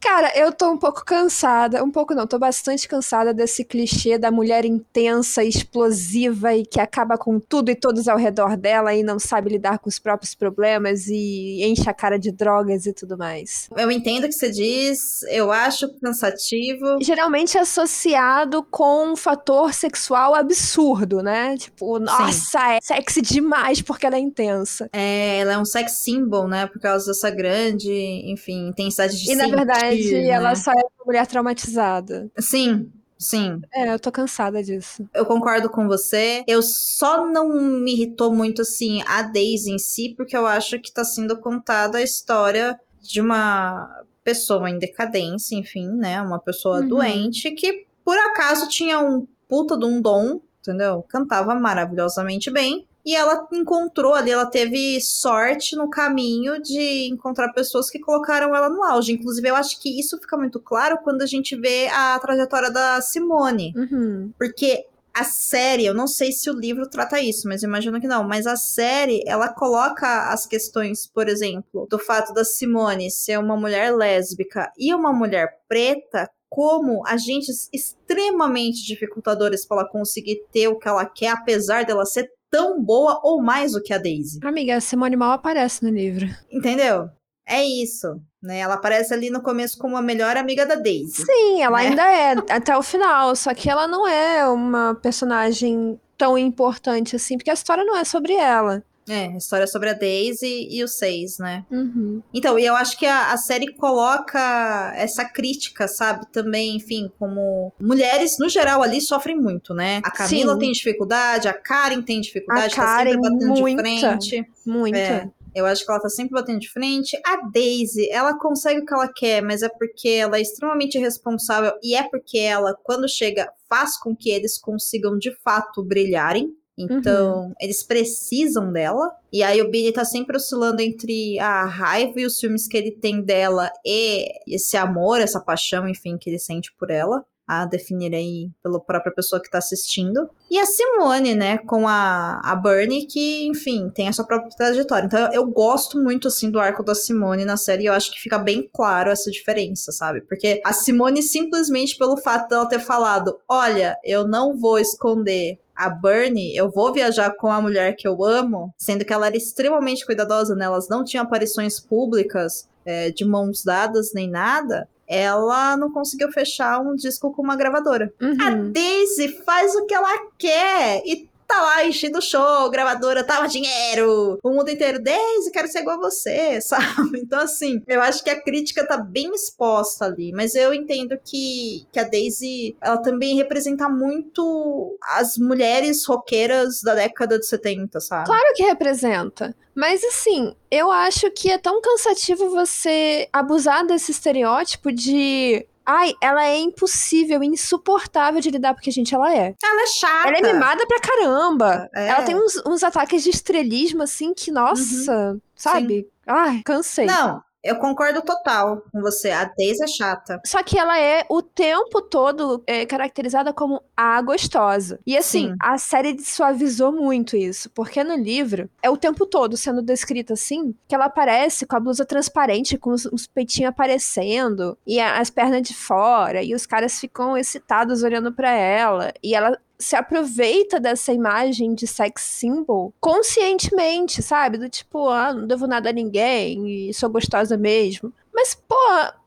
Cara, eu tô um pouco cansada, um pouco não, tô bastante cansada desse clichê da mulher intensa, explosiva e que acaba com tudo e todos ao redor dela e não sabe lidar com os próprios problemas e enche a cara de drogas e tudo mais. Eu entendo o que você diz, eu acho cansativo. Geralmente associado com um fator sexual absurdo, né? Tipo, nossa, é sexy demais porque ela é intensa. É, ela é um sex symbol, né? Por causa dessa grande, enfim, intensidade de E na verdade, né? ela só é uma mulher traumatizada. Sim, sim. É, eu tô cansada disso. Eu concordo com você. Eu só não me irritou muito, assim, a Daisy em si, porque eu acho que tá sendo contada a história de uma pessoa em decadência, enfim, né? Uma pessoa Uhum. doente que, por acaso, tinha um puta de um dom, entendeu? Cantava maravilhosamente bem. E ela encontrou ali, ela teve sorte no caminho de encontrar pessoas que colocaram ela no auge. Inclusive, eu acho que isso fica muito claro quando a gente vê a trajetória da Simone. Uhum. Porque a série, eu não sei se o livro trata isso, mas imagino que não. Mas a série, ela coloca as questões, por exemplo, do fato da Simone ser uma mulher lésbica e uma mulher preta como agentes extremamente dificultadores para ela conseguir ter o que ela quer, apesar dela ser tão boa ou mais do que a Daisy. Amiga, a Simone mal aparece no livro. Entendeu? É isso, né? Ela aparece ali no começo como a melhor amiga da Daisy. Sim, ela Né? ainda é até o final, só que ela não é uma personagem tão importante assim, porque a história não é sobre ela. É, história sobre a Daisy e os seis, né? Uhum. Então, e eu acho que a, a série coloca essa crítica, sabe? Também, enfim, como mulheres, no geral, ali sofrem muito, né? A Camila Sim. tem dificuldade, a Karen tem dificuldade, A tá sempre Karen, batendo muita. de frente. Muito. É. Eu acho que ela tá sempre batendo de frente. A Daisy, ela consegue o que ela quer, mas é porque ela é extremamente responsável e é porque ela, quando chega, faz com que eles consigam de fato brilharem. Então, eles precisam dela. E aí o Billy tá sempre oscilando entre a raiva e os filmes que ele tem dela e esse amor, essa paixão, enfim, que ele sente por ela. A definir aí pela própria pessoa que tá assistindo. E a Simone, né, com a, a Bernie, que, enfim, tem a sua própria trajetória. Então eu, eu gosto muito, assim, do arco da Simone na série. E eu acho que fica bem claro essa diferença, sabe? Porque a Simone, simplesmente pelo fato dela ter falado: Olha, eu não vou esconder a Bernie, eu vou viajar com a mulher que eu amo, sendo que ela era extremamente cuidadosa, né? Elas não tinham aparições públicas é, de mãos dadas nem nada. Ela não conseguiu fechar um disco com uma gravadora. A Uhum. Daisy faz o que ela quer e tá lá enchendo o show, gravadora, tava dinheiro, o mundo inteiro, Daisy, quero ser igual a você, sabe? Então, assim, eu acho que a crítica tá bem exposta ali, mas eu entendo que, que a Daisy, ela também representa muito as mulheres roqueiras da década de 70, sabe? Claro que representa. Mas assim, eu acho que é tão cansativo você abusar desse estereótipo de. Ai, ela é impossível, insuportável de lidar, porque, gente, ela é. Ela é chata. Ela é mimada pra caramba. É. Ela tem uns, uns ataques de estrelismo, assim, que, nossa, sabe? Ai, cansei. Não, eu concordo total com você. A Daisy é chata. Só que ela é o tempo todo é, caracterizada como a gostosa. E assim, Sim. a série suavizou muito isso. Porque no livro, é o tempo todo sendo descrita assim, que ela aparece com a blusa transparente, com os, os peitinhos aparecendo, e a- as pernas de fora, e os caras ficam excitados olhando pra ela. E ela se aproveita dessa imagem de sex symbol conscientemente, sabe? Do tipo, ah, não devo nada a ninguém e sou gostosa mesmo. Mas, pô,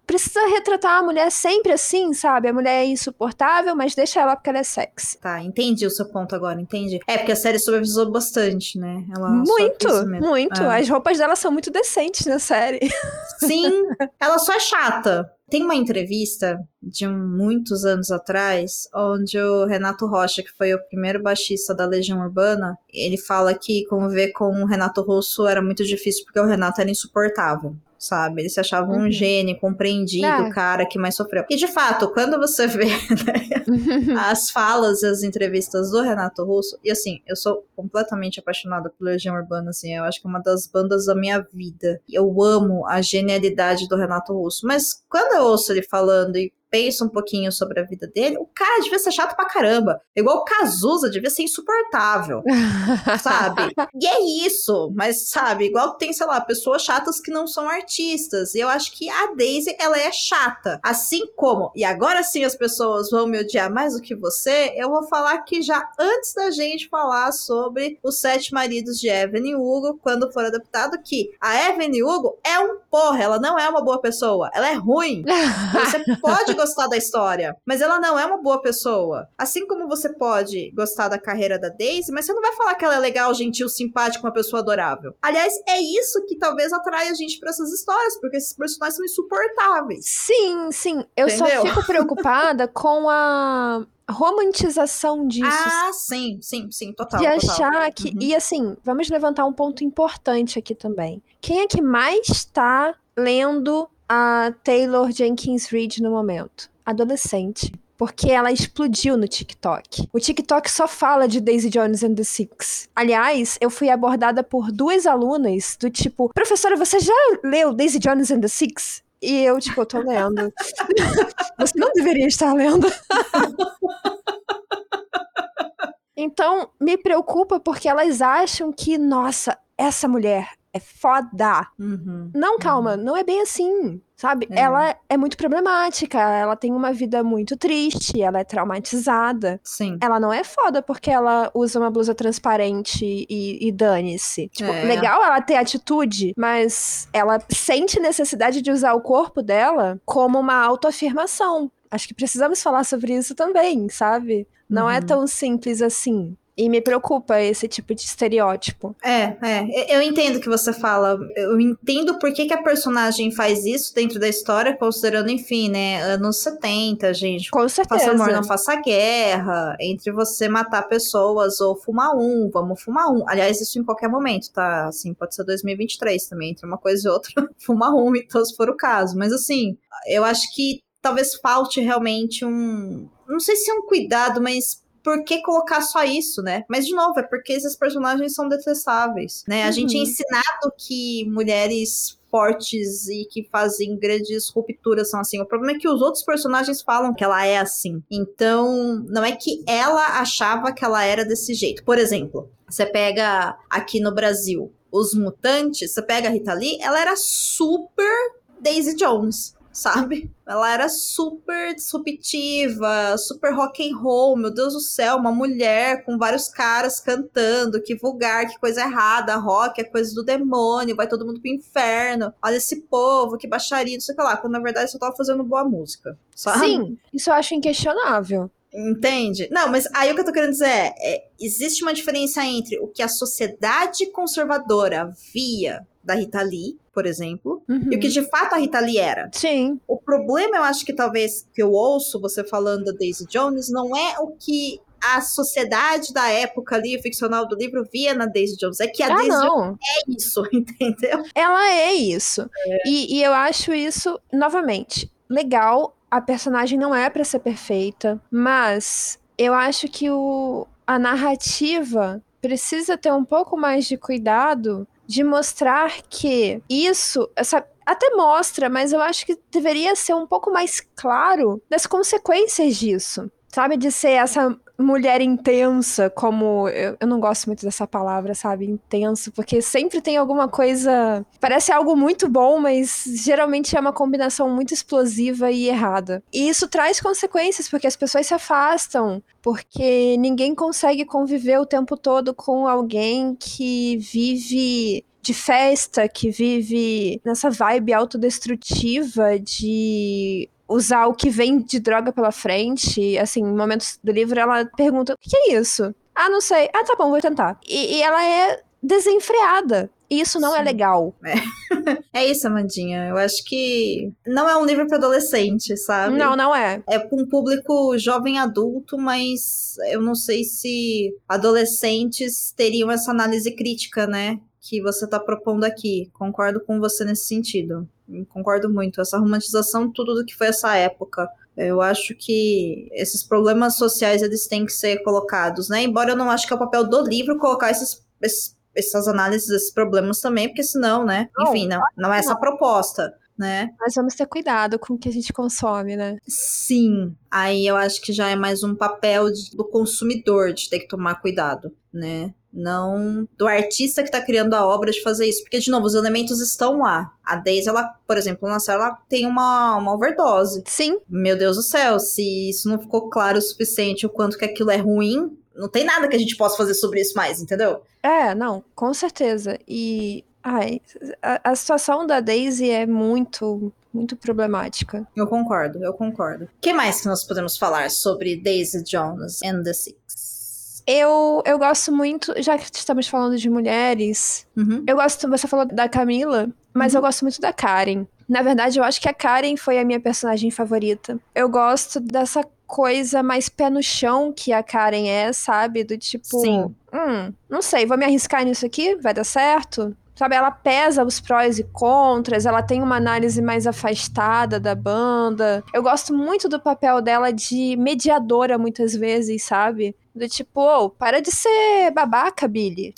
precisa retratar a mulher sempre assim, sabe? A mulher é insuportável, mas deixa ela porque ela é sexy. Tá, entendi o seu ponto agora, entendi. É, porque a série supervisou bastante, né? Ela muito, muito. É. As roupas dela são muito decentes na série. Sim, ela só é chata. Tem uma entrevista de muitos anos atrás, onde o Renato Rocha, que foi o primeiro baixista da Legião Urbana, ele fala que conviver com o Renato Russo era muito difícil porque o Renato era insuportável. Sabe? Ele se achava um Uhum. gênio, compreendido, É. o cara que mais sofreu. E de fato, quando você vê né, as falas e as entrevistas do Renato Russo, e assim, eu sou completamente apaixonada por Legião Urbana, assim, eu acho que é uma das bandas da minha vida. Eu amo a genialidade do Renato Russo, mas quando eu ouço ele falando e pensa um pouquinho sobre a vida dele, o cara devia ser chato pra caramba. Igual o Cazuza devia ser insuportável, sabe? E é isso, mas sabe, igual tem, sei lá, pessoas chatas que não são artistas. E eu acho que a Daisy, ela é chata. Assim como, e agora sim as pessoas vão me odiar mais do que você, eu vou falar que já antes da gente falar sobre os sete maridos de Evan e Hugo, quando for adaptado, que a Evan e Hugo é um porra, ela não é uma boa pessoa, ela é ruim. Você pode gostar da história, mas ela não é uma boa pessoa. Assim como você pode gostar da carreira da Daisy, mas você não vai falar que ela é legal, gentil, simpática, uma pessoa adorável. Aliás, é isso que talvez atrai a gente para essas histórias, porque esses personagens são insuportáveis. Sim, sim. Eu Entendeu? só fico preocupada com a romantização disso. Ah, sim, sim, sim, total. de total. achar que. Uhum. E assim, vamos levantar um ponto importante aqui também. Quem é que mais está lendo a Taylor Jenkins Reid no momento? Adolescente. Porque ela explodiu no TikTok. O TikTok só fala de Daisy Jones and the Six. Aliás, eu fui abordada por duas alunas do tipo: Professora, você já leu Daisy Jones and the Six? E eu, tipo, eu tô lendo. você não deveria estar lendo. Então, me preocupa porque elas acham que, nossa, essa mulher é foda. Uhum. Não, calma, não é bem assim, sabe? É. Ela é muito problemática, ela tem uma vida muito triste, ela é traumatizada. Sim. Ela não é foda porque ela usa uma blusa transparente e, e dane-se. Tipo, É. legal ela ter atitude, mas ela sente necessidade de usar o corpo dela como uma autoafirmação. Acho que precisamos falar sobre isso também, sabe? Não é Uhum. tão simples assim. E me preocupa esse tipo de estereótipo. É, é. Eu entendo o que você fala. Eu entendo por que, que a personagem faz isso dentro da história, considerando, enfim, né, anos 70, gente. Com certeza. Faça amor, não faça guerra. Entre você matar pessoas ou fumar um, vamos fumar um. Aliás, isso em qualquer momento, tá? Assim, pode ser 2023 também, entre uma coisa e outra, fumar um, então, se for o caso. Mas, assim, eu acho que talvez falte realmente um. Não sei se é um cuidado, mas por que colocar só isso, né? Mas, de novo, é porque esses personagens são detestáveis, né? A gente é Uhum. ensinado que mulheres fortes e que fazem grandes rupturas são assim. O problema é que os outros personagens falam que ela é assim. Então, não é que ela achava que ela era desse jeito. Por exemplo, você pega aqui no Brasil os mutantes, você pega a Rita Lee, ela era super Daisy Jones. Sabe? Ela era super disruptiva, super rock and roll, meu Deus do céu, uma mulher com vários caras cantando, que vulgar, que coisa errada, rock é coisa do demônio, vai todo mundo pro inferno, olha esse povo, que baixaria, não sei o que lá, quando na verdade só tava fazendo boa música, sabe? Sim, isso eu acho inquestionável. Entende? Não, mas aí o que eu tô querendo dizer é, é, existe uma diferença entre o que a sociedade conservadora via da Rita Lee, por exemplo, Uhum. e o que de fato a Rita Lee era. Sim, O problema, eu acho que talvez que eu ouço você falando da Daisy Jones não é o que a sociedade da época ali, ficcional do livro, via na Daisy Jones. É que a ah, Daisy Jones não. é isso, entendeu? Ela é isso. E, e eu acho isso, novamente, legal. A personagem não é pra ser perfeita, mas eu acho que o, a narrativa precisa ter um pouco mais de cuidado de mostrar que isso, essa, até mostra, mas eu acho que deveria ser um pouco mais claro das consequências disso. Sabe, de ser essa mulher intensa, como. Eu, eu não gosto muito dessa palavra, sabe? Intenso, porque sempre tem alguma coisa. Parece algo muito bom, mas geralmente é uma combinação muito explosiva e errada. E isso traz consequências, porque as pessoas se afastam, porque ninguém consegue conviver o tempo todo com alguém que vive de festa, que vive nessa vibe autodestrutiva de usar o que vem de droga pela frente. Assim, em momentos do livro, ela pergunta: o que é isso? Ah, não sei. Ah, tá bom, vou tentar. E, e ela é desenfreada. E isso não é Sim. legal. É isso, Amandinha. Eu acho que não é um livro para adolescente, sabe? Não, não é. É para um público jovem adulto, mas eu não sei se adolescentes teriam essa análise crítica, né? Que você tá propondo aqui. Concordo com você nesse sentido. Concordo muito. Essa romantização, tudo do que foi essa época. Eu acho que esses problemas sociais eles têm que ser colocados, né? Embora eu não acho que é o papel do livro colocar esses, esses- essas análises desses problemas também, porque senão, né? Não, Enfim, não, não é essa a proposta. né? Mas vamos ter cuidado com o que a gente consome, né? Sim. Aí eu acho que já é mais um papel do consumidor de ter que tomar cuidado, né? Não do artista que tá criando a obra de fazer isso. Porque, de novo, os elementos estão lá. A Daisy, ela, por exemplo, na série, ela tem uma, uma overdose. Sim. Meu Deus do céu, se isso não ficou claro o suficiente o quanto que aquilo é ruim, não tem nada que a gente possa fazer sobre isso mais, entendeu? É, não, com certeza. E ai, a, a situação da Daisy é muito, muito problemática. Eu concordo, eu concordo. O que mais que nós podemos falar sobre Daisy Jones and the Six? Eu, eu gosto muito, já que estamos falando de mulheres, Uhum. eu gosto, você falou da Camila, mas eu gosto muito da Karen. Na verdade, eu acho que a Karen foi a minha personagem favorita. Eu gosto dessa coisa mais pé no chão que a Karen é, sabe? Do tipo, Sim. hum, não sei, vou me arriscar nisso aqui? Vai dar certo? Sabe, ela pesa os prós e contras, ela tem uma análise mais afastada da banda. Eu gosto muito do papel dela de mediadora, muitas vezes, sabe? Do tipo, ô, para de ser babaca, Billy.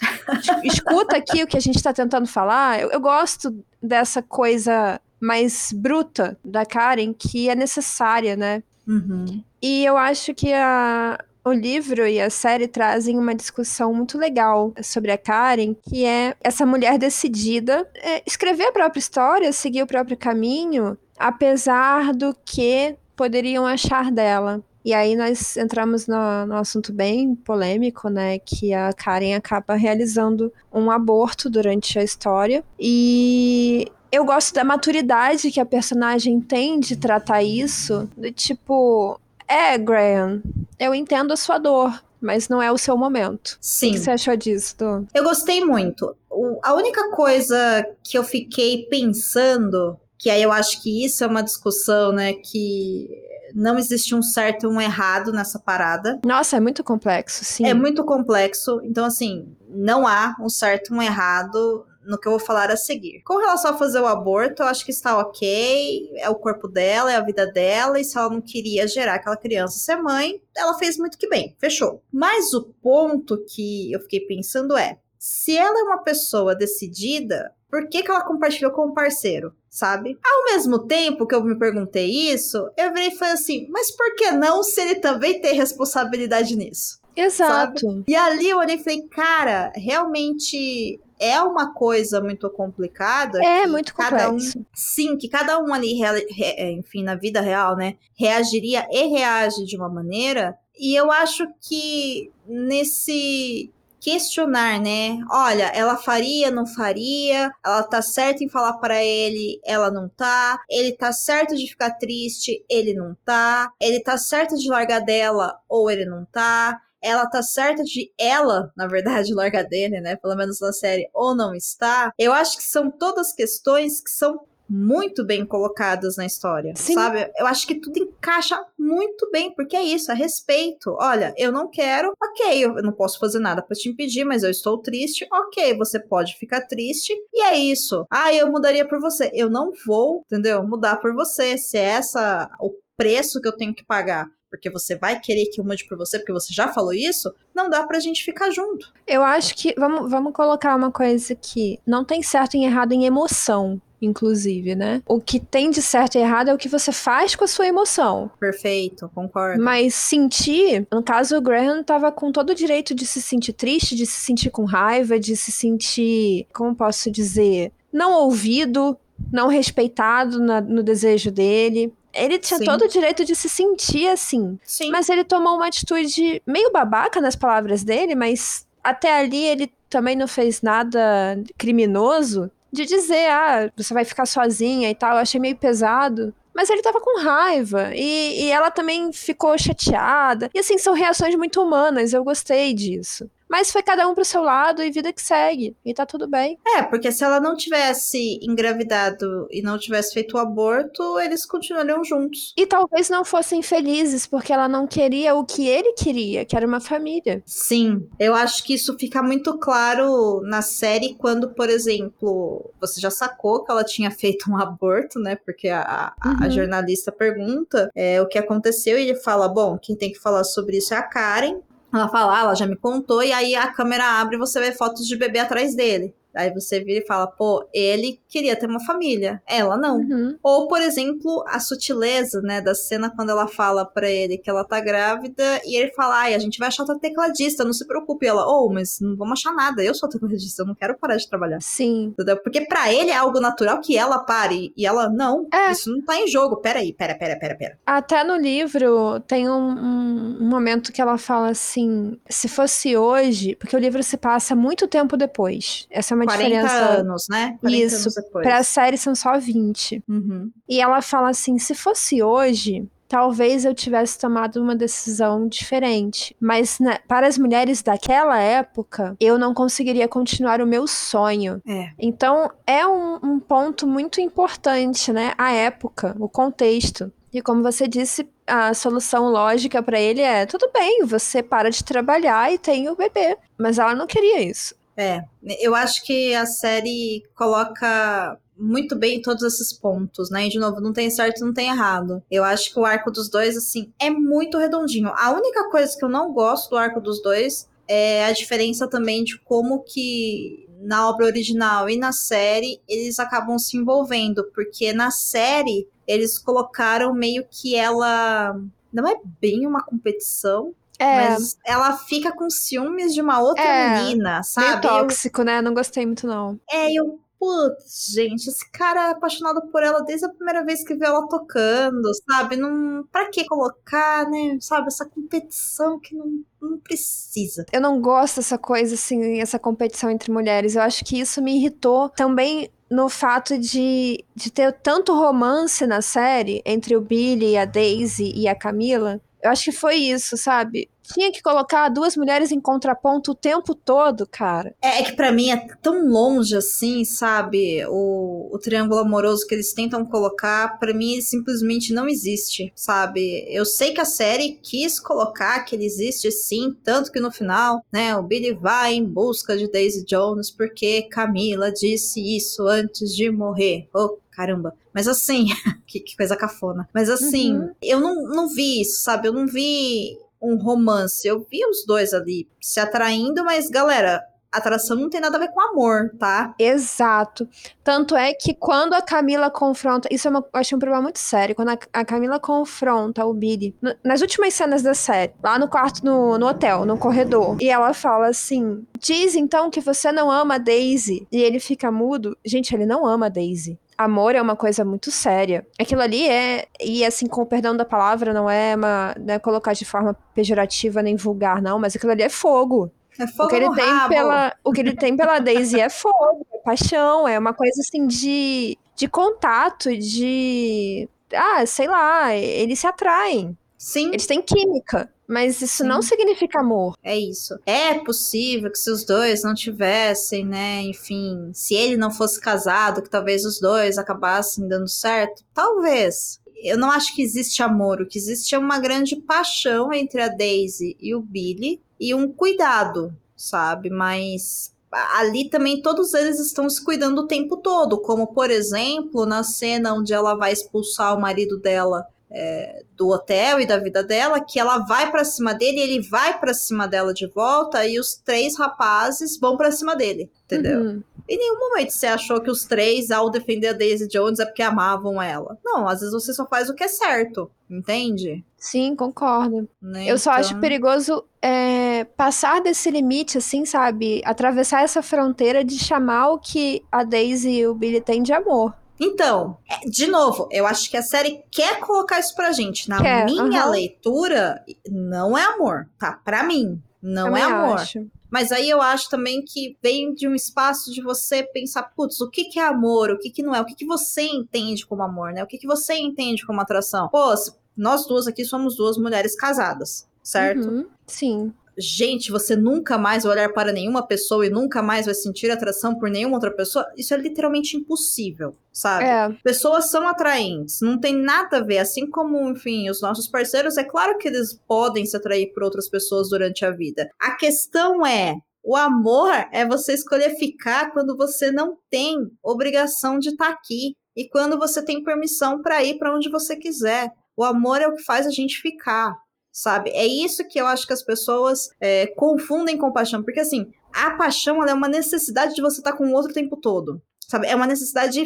Es- Escuta aqui o que a gente tá tentando falar. Eu, eu gosto dessa coisa mais bruta da Karen, que é necessária, né? Uhum. E eu acho que a, o livro e a série trazem uma discussão muito legal sobre a Karen, que é essa mulher decidida é, escrever a própria história, seguir o próprio caminho, apesar do que poderiam achar dela. E aí nós entramos no, no assunto bem polêmico, né? Que a Karen acaba realizando um aborto durante a história. E eu gosto da maturidade que a personagem tem de tratar isso. Do tipo, é, Graham, eu entendo a sua dor, mas não é o seu momento. O Sim. que você achou disso, Du? Eu gostei muito. O- a única coisa que eu fiquei pensando, que aí eu acho que isso é uma discussão, né, que não existe um certo e um errado nessa parada. Nossa, é muito complexo, sim. É muito complexo, então assim, não há um certo e um errado no que eu vou falar a seguir. Com relação a fazer o aborto, eu acho que está ok, é o corpo dela, é a vida dela, e se ela não queria gerar aquela criança ser mãe, ela fez muito que bem, fechou. Mas o ponto que eu fiquei pensando é, se ela é uma pessoa decidida, por que, que ela compartilhou com o parceiro? Sabe? Ao mesmo tempo que eu me perguntei isso, eu virei e falei assim: mas por que não se ele também tem responsabilidade nisso? Exato. E ali eu olhei e falei, cara, realmente é uma coisa muito complicada. É muito cada um, complexo. sim, que cada um ali, rea- re- é, enfim, na vida real, né, reagiria e reage de uma maneira. E eu acho que nesse questionar, né? Olha, ela faria, não faria? Ela tá certa em falar para ele, ela não tá. Ele tá certo de ficar triste, ele não tá. Ele tá certo de largar dela ou ele não tá. Ela tá certa de ela, na verdade, largar dele, né? Pelo menos na série, ou não está. Eu acho que são todas questões que são muito bem colocadas na história, Sim. sabe? Eu acho que tudo encaixa muito bem, porque é isso, é respeito. Olha, eu não quero, ok, eu não posso fazer nada pra te impedir, mas eu estou triste, ok, você pode ficar triste, e é isso. Ah, eu mudaria por você. Eu não vou, entendeu? Mudar por você, se é essa o preço que eu tenho que pagar. Porque você vai querer que eu mude por você, porque você já falou isso, não dá pra gente ficar junto. Eu acho que. Vamos, vamos colocar uma coisa aqui. Não tem certo e errado em emoção, inclusive, né? O que tem de certo e errado é o que você faz com a sua emoção. Perfeito, concordo. Mas sentir, no caso, o Graham tava com todo o direito de se sentir triste, de se sentir com raiva, de se sentir, como posso dizer, não ouvido, não respeitado na- no desejo dele. Ele tinha Sim. todo o direito de se sentir assim. Sim. Mas ele tomou uma atitude meio babaca nas palavras dele, mas até ali ele também não fez nada criminoso de dizer, ah, você vai ficar sozinha e tal. Eu achei meio pesado. Mas ele tava com raiva. E, e ela também ficou chateada. E assim, são reações muito humanas. Eu gostei disso. Mas foi cada um pro seu lado e vida que segue. E tá tudo bem. É, porque se ela não tivesse engravidado e não tivesse feito o aborto, eles continuariam juntos. E talvez não fossem felizes porque ela não queria o que ele queria, que era uma família. Sim, eu acho que isso fica muito claro na série quando, por exemplo, você já sacou que ela tinha feito um aborto, né? Porque a, a- a Uhum. jornalista pergunta é, o que aconteceu e ele fala: Bom, quem tem que falar sobre isso é a Karen. Ela fala, ah, ela já me contou, e aí a câmera abre e você vê fotos de bebê atrás dele. Aí você vira e fala, pô, ele queria ter uma família, ela não. Uhum. Ou, por exemplo, a sutileza, né, da cena quando ela fala pra ele que ela tá grávida e ele fala, ai, a gente vai achar outra tecladista, não se preocupe. E ela, oh, mas não vamos achar nada, eu sou tecladista, eu não quero parar de trabalhar. Sim. Entendeu? Porque pra ele é algo natural que ela pare. E ela, não, É. isso não tá em jogo. Peraí, pera, pera, pera, pera. Até no livro tem um, um- um momento que ela fala assim: se fosse hoje, porque o livro se passa muito tempo depois. Essa é uma 40 diferença. anos, né? 40 Isso, depois. Pra série são só 20. Uhum. E ela fala assim: se fosse hoje, talvez eu tivesse tomado uma decisão diferente. Mas né, para as mulheres daquela época, eu não conseguiria continuar o meu sonho. É. Então é um, um ponto muito importante, né? A época, o contexto. E como você disse, a solução lógica pra ele é: tudo bem, você para de trabalhar e tem o bebê. Mas ela não queria isso. É, eu acho que a série coloca muito bem todos esses pontos, né? E de novo, não tem certo, não tem errado. Eu acho que o arco dos dois, assim, é muito redondinho. A única coisa que eu não gosto do arco dos dois é a diferença também de como que na obra original e na série eles acabam se envolvendo, porque na série eles colocaram meio que ela não é bem uma competição, É, mas ela fica com ciúmes de uma outra É, menina, meio sabe? Eu- tóxico, né? Não gostei muito, não. é, eu, putz, gente, esse cara é apaixonado por ela desde a primeira vez que viu ela tocando, sabe? Não, pra que colocar, né? Sabe, essa competição que não, não precisa. Eu não gosto dessa coisa, assim, essa competição entre mulheres. Eu acho que isso me irritou também no fato de, de ter tanto romance na série entre o Billy, a Daisy e a Camila. Eu acho que foi isso, sabe? Tinha que colocar duas mulheres em contraponto o tempo todo, cara. É, é que pra mim é tão longe assim, sabe? O, o triângulo amoroso que eles tentam colocar, pra mim simplesmente não existe, sabe? Eu sei que a série quis colocar que ele existe sim, tanto que no final, né, o Billy vai em busca de Daisy Jones porque Camila disse isso antes de morrer. Oh, caramba. Mas assim, que, que coisa cafona. Mas assim, Uhum. eu não, não vi isso, sabe? Eu não vi um romance. Eu vi os dois ali se atraindo, mas galera, atração não tem nada a ver com amor, tá? Exato. Tanto é que quando a Camila confronta. Isso é uma, eu achei um problema muito sério. Quando a, a Camila confronta o Billy. nas últimas cenas da série, lá no quarto, no, no hotel, no corredor. E ela fala assim: Diz então que você não ama a Daisy. E ele fica mudo. Gente, ele não ama a Daisy. Amor é uma coisa muito séria. Aquilo ali é. E assim, com o perdão da palavra, não é uma. Não é colocar de forma pejorativa nem vulgar, não. Mas aquilo ali é fogo. É O fogo que, ele tem rabo. pela, o que ele tem pela Daisy é fogo, é paixão, é uma coisa assim de, de contato, de. Ah, sei lá, eles se atraem. Sim, Eles têm química. Mas isso não Sim. significa amor. é isso. É possível que se os dois não tivessem, né, enfim, se ele não fosse casado, que talvez os dois acabassem dando certo. Talvez. Eu não acho que existe amor. O que existe é uma grande paixão entre a Daisy e o Billy e um cuidado, sabe? Mas ali também todos eles estão se cuidando o tempo todo, como por exemplo na cena onde ela vai expulsar o marido dela é, do hotel e da vida dela, que ela vai pra cima dele, ele vai pra cima dela de volta e os três rapazes vão pra cima dele, entendeu? Uhum. Em nenhum momento você achou que os três, ao defender a Daisy Jones, é porque amavam ela. Não, às vezes você só faz o que é certo, entende? Sim, concordo. Né? Eu só acho Então- perigoso é, passar desse limite, assim, sabe? Atravessar essa fronteira de chamar o que a Daisy e o Billy têm de amor. Então, é, de novo, eu acho que a série quer colocar isso pra gente. Na Quer, minha leitura, não é amor, tá? Pra mim, não Também é amor. acho. Mas aí eu acho também que vem de um espaço de você pensar, putz, o que, que é amor, o que, que não é, o que, que você entende como amor, né? O que, que você entende como atração? Pô, nós duas aqui somos duas mulheres casadas, certo? Uhum, Sim. Gente, você nunca mais vai olhar para nenhuma pessoa e nunca mais vai sentir atração por nenhuma outra pessoa, isso é literalmente impossível, sabe? É. Pessoas são atraentes, não tem nada a ver. Assim como, enfim, os nossos parceiros, é claro que eles podem se atrair por outras pessoas durante a vida. A questão é. O amor é você escolher ficar quando você não tem obrigação de estar aqui e quando você tem permissão para ir para onde você quiser. O amor é o que faz a gente ficar, sabe? É isso que eu acho que as pessoas é, confundem com paixão, porque assim, a paixão é uma necessidade de você estar com o outro o tempo todo. Sabe? É uma necessidade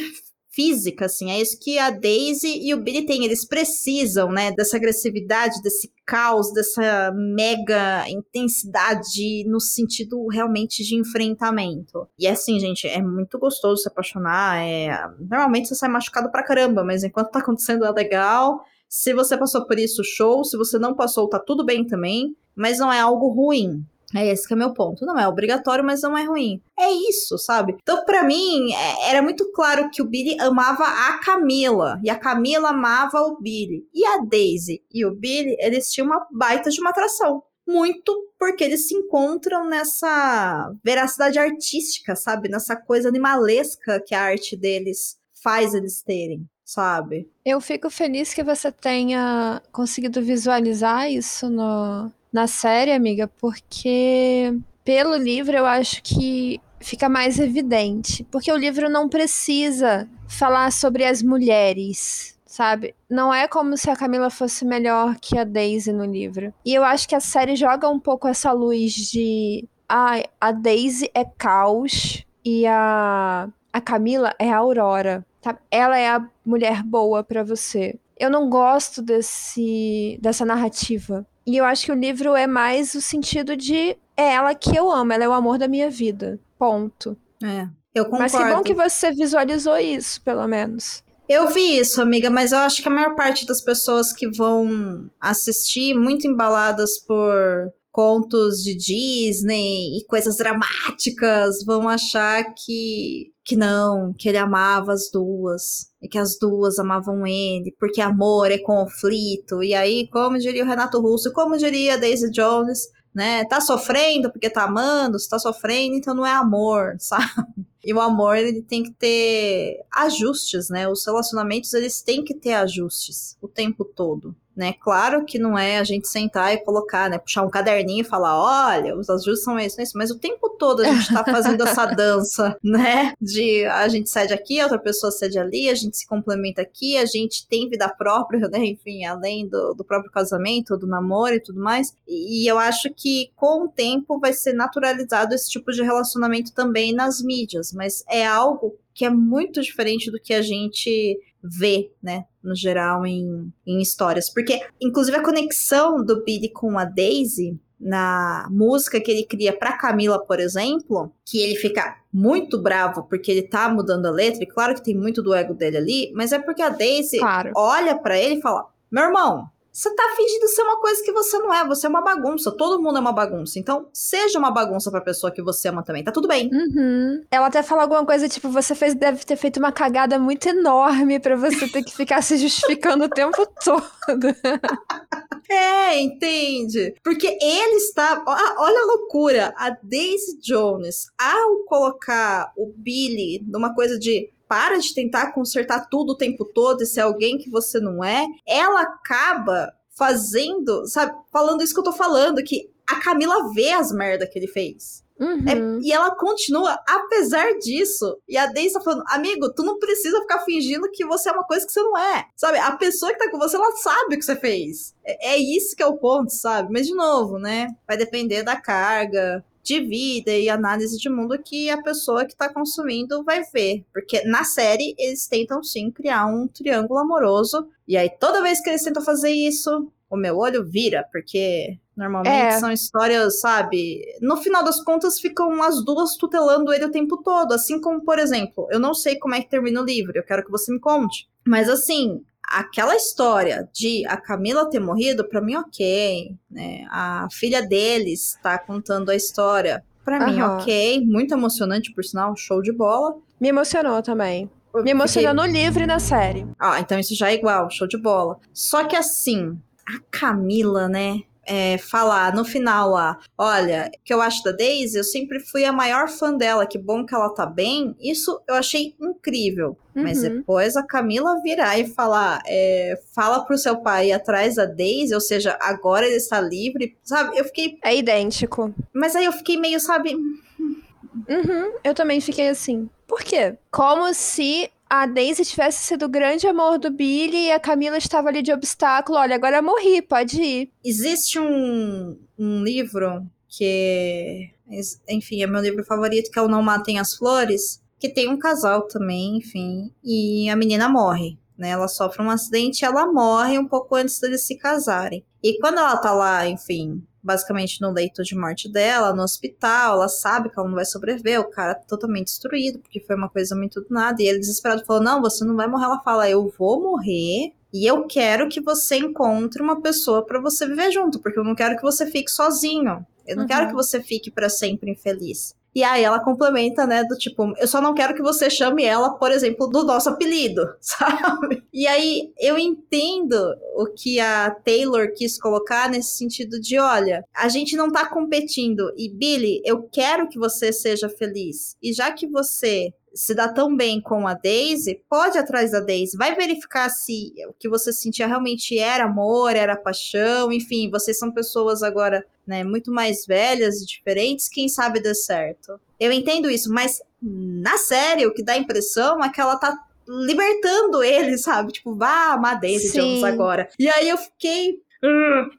física, assim. É isso que a Daisy e o Billy têm. Eles precisam, né, dessa agressividade, desse caos, dessa mega intensidade no sentido realmente de enfrentamento. E assim, gente, é muito gostoso se apaixonar. É... Normalmente você sai machucado pra caramba, mas enquanto tá acontecendo é legal. Se você passou por isso, show. Se você não passou, tá tudo bem também. Mas não é algo ruim. É esse que é meu ponto. Não é obrigatório, mas não é ruim. É isso, sabe? Então, para mim, é, era muito claro que o Billy amava a Camila. E a Camila amava o Billy. E a Daisy e o Billy, eles tinham uma baita de uma atração. Muito porque eles se encontram nessa veracidade artística, sabe? Nessa coisa animalesca que a arte deles faz eles terem sabe? Eu fico feliz que você tenha conseguido visualizar isso no, na série, amiga, porque pelo livro eu acho que fica mais evidente. Porque o livro não precisa falar sobre as mulheres, sabe? Não é como se a Camila fosse melhor que a Daisy no livro. E eu acho que a série joga um pouco essa luz de. Ah, a Daisy é caos e a, a Camila é a Aurora. Sabe? Ela é a mulher boa para você. Eu não gosto desse, dessa narrativa. E eu acho que o livro é mais o sentido de é ela que eu amo, ela é o amor da minha vida. Ponto. É. Eu concordo. Mas que bom que você visualizou isso, pelo menos. Eu vi isso, amiga, mas eu acho que a maior parte das pessoas que vão assistir, muito embaladas por contos de Disney e coisas dramáticas, vão achar que que não, que ele amava as duas e que as duas amavam ele, porque amor é conflito. E aí, como diria o Renato Russo, como diria a Daisy Jones, né? Tá sofrendo porque tá amando, se tá sofrendo, então não é amor, sabe? E o amor, ele tem que ter ajustes, né? Os relacionamentos, eles têm que ter ajustes o tempo todo né? Claro que não é a gente sentar e colocar, né? Puxar um caderninho e falar, olha, os ajustes são esses, isso, mas o tempo todo a gente tá fazendo essa dança, né? De a gente cede aqui, a outra pessoa cede ali, a gente se complementa aqui, a gente tem vida própria, né? Enfim, além do, do próprio casamento, do namoro e tudo mais. E, e eu acho que com o tempo vai ser naturalizado esse tipo de relacionamento também nas mídias, mas é algo que é muito diferente do que a gente vê, né, no geral em, em histórias. Porque, inclusive, a conexão do Billy com a Daisy na música que ele cria para Camila, por exemplo, que ele fica muito bravo porque ele tá mudando a letra, e claro que tem muito do ego dele ali, mas é porque a Daisy claro. olha para ele e fala: "Meu irmão, você tá fingindo ser uma coisa que você não é. Você é uma bagunça. Todo mundo é uma bagunça. Então, seja uma bagunça pra pessoa que você ama também. Tá tudo bem. Uhum. Ela até fala alguma coisa tipo: você fez, deve ter feito uma cagada muito enorme para você ter que ficar se justificando o tempo todo. é, entende? Porque ele está. Olha a loucura. A Daisy Jones, ao colocar o Billy numa coisa de para de tentar consertar tudo o tempo todo e ser alguém que você não é, ela acaba fazendo, sabe, falando isso que eu tô falando, que a Camila vê as merda que ele fez. Uhum. É, e ela continua, apesar disso. E a Daisy tá falando, amigo, tu não precisa ficar fingindo que você é uma coisa que você não é. Sabe? A pessoa que tá com você, ela sabe o que você fez. É, é isso que é o ponto, sabe? Mas, de novo, né? Vai depender da carga, de vida e análise de mundo que a pessoa que está consumindo vai ver. Porque na série eles tentam sim criar um triângulo amoroso. E aí toda vez que eles tentam fazer isso, o meu olho vira, porque normalmente é. são histórias, sabe? No final das contas ficam as duas tutelando ele o tempo todo. Assim como, por exemplo, eu não sei como é que termina o livro, eu quero que você me conte. Mas assim, aquela história de a Camila ter morrido, para mim, ok. Né? A filha deles tá contando a história. para mim, ok. Muito emocionante, por sinal, show de bola. Me emocionou também. Me emocionou no livro e na série. Ah, então isso já é igual, show de bola. Só que assim, a Camila, né? é, falar no final lá, olha, que eu acho da Daisy, eu sempre fui a maior fã dela, que bom que ela tá bem. Isso eu achei incrível. Uhum. Mas depois a Camila virar e falar, é, fala pro seu pai ir atrás da Daisy, ou seja, agora ele está livre, sabe? Eu fiquei. É idêntico. Mas aí eu fiquei meio, sabe. Uhum, eu também fiquei assim. Por quê? Como se a Daisy tivesse sido o grande amor do Billy e a Camila estava ali de obstáculo. Olha, agora eu morri, pode ir. Existe um, um livro que enfim, é meu livro favorito, que é o Não Matem as Flores, que tem um casal também, enfim, e a menina morre. Né, ela sofre um acidente e ela morre um pouco antes deles se casarem. E quando ela tá lá, enfim, basicamente no leito de morte dela, no hospital, ela sabe que ela não vai sobreviver, o cara tá totalmente destruído, porque foi uma coisa muito do nada, e ele desesperado falou, não, você não vai morrer, ela fala, eu vou morrer, e eu quero que você encontre uma pessoa para você viver junto, porque eu não quero que você fique sozinho. Eu não uhum. quero que você fique para sempre infeliz. E aí ela complementa, né, do tipo, eu só não quero que você chame ela, por exemplo, do nosso apelido, sabe? E aí eu entendo o que a Taylor quis colocar nesse sentido de, olha, a gente não tá competindo e Billy, eu quero que você seja feliz. E já que você se dá tão bem com a Daisy, pode ir atrás da Daisy, vai verificar se o que você sentia realmente era amor, era paixão, enfim, vocês são pessoas agora, né, muito mais velhas e diferentes, quem sabe dê certo. Eu entendo isso, mas na série o que dá a impressão é que ela tá libertando ele, sabe? Tipo, vá amar Daisy. Jones agora. E aí eu fiquei,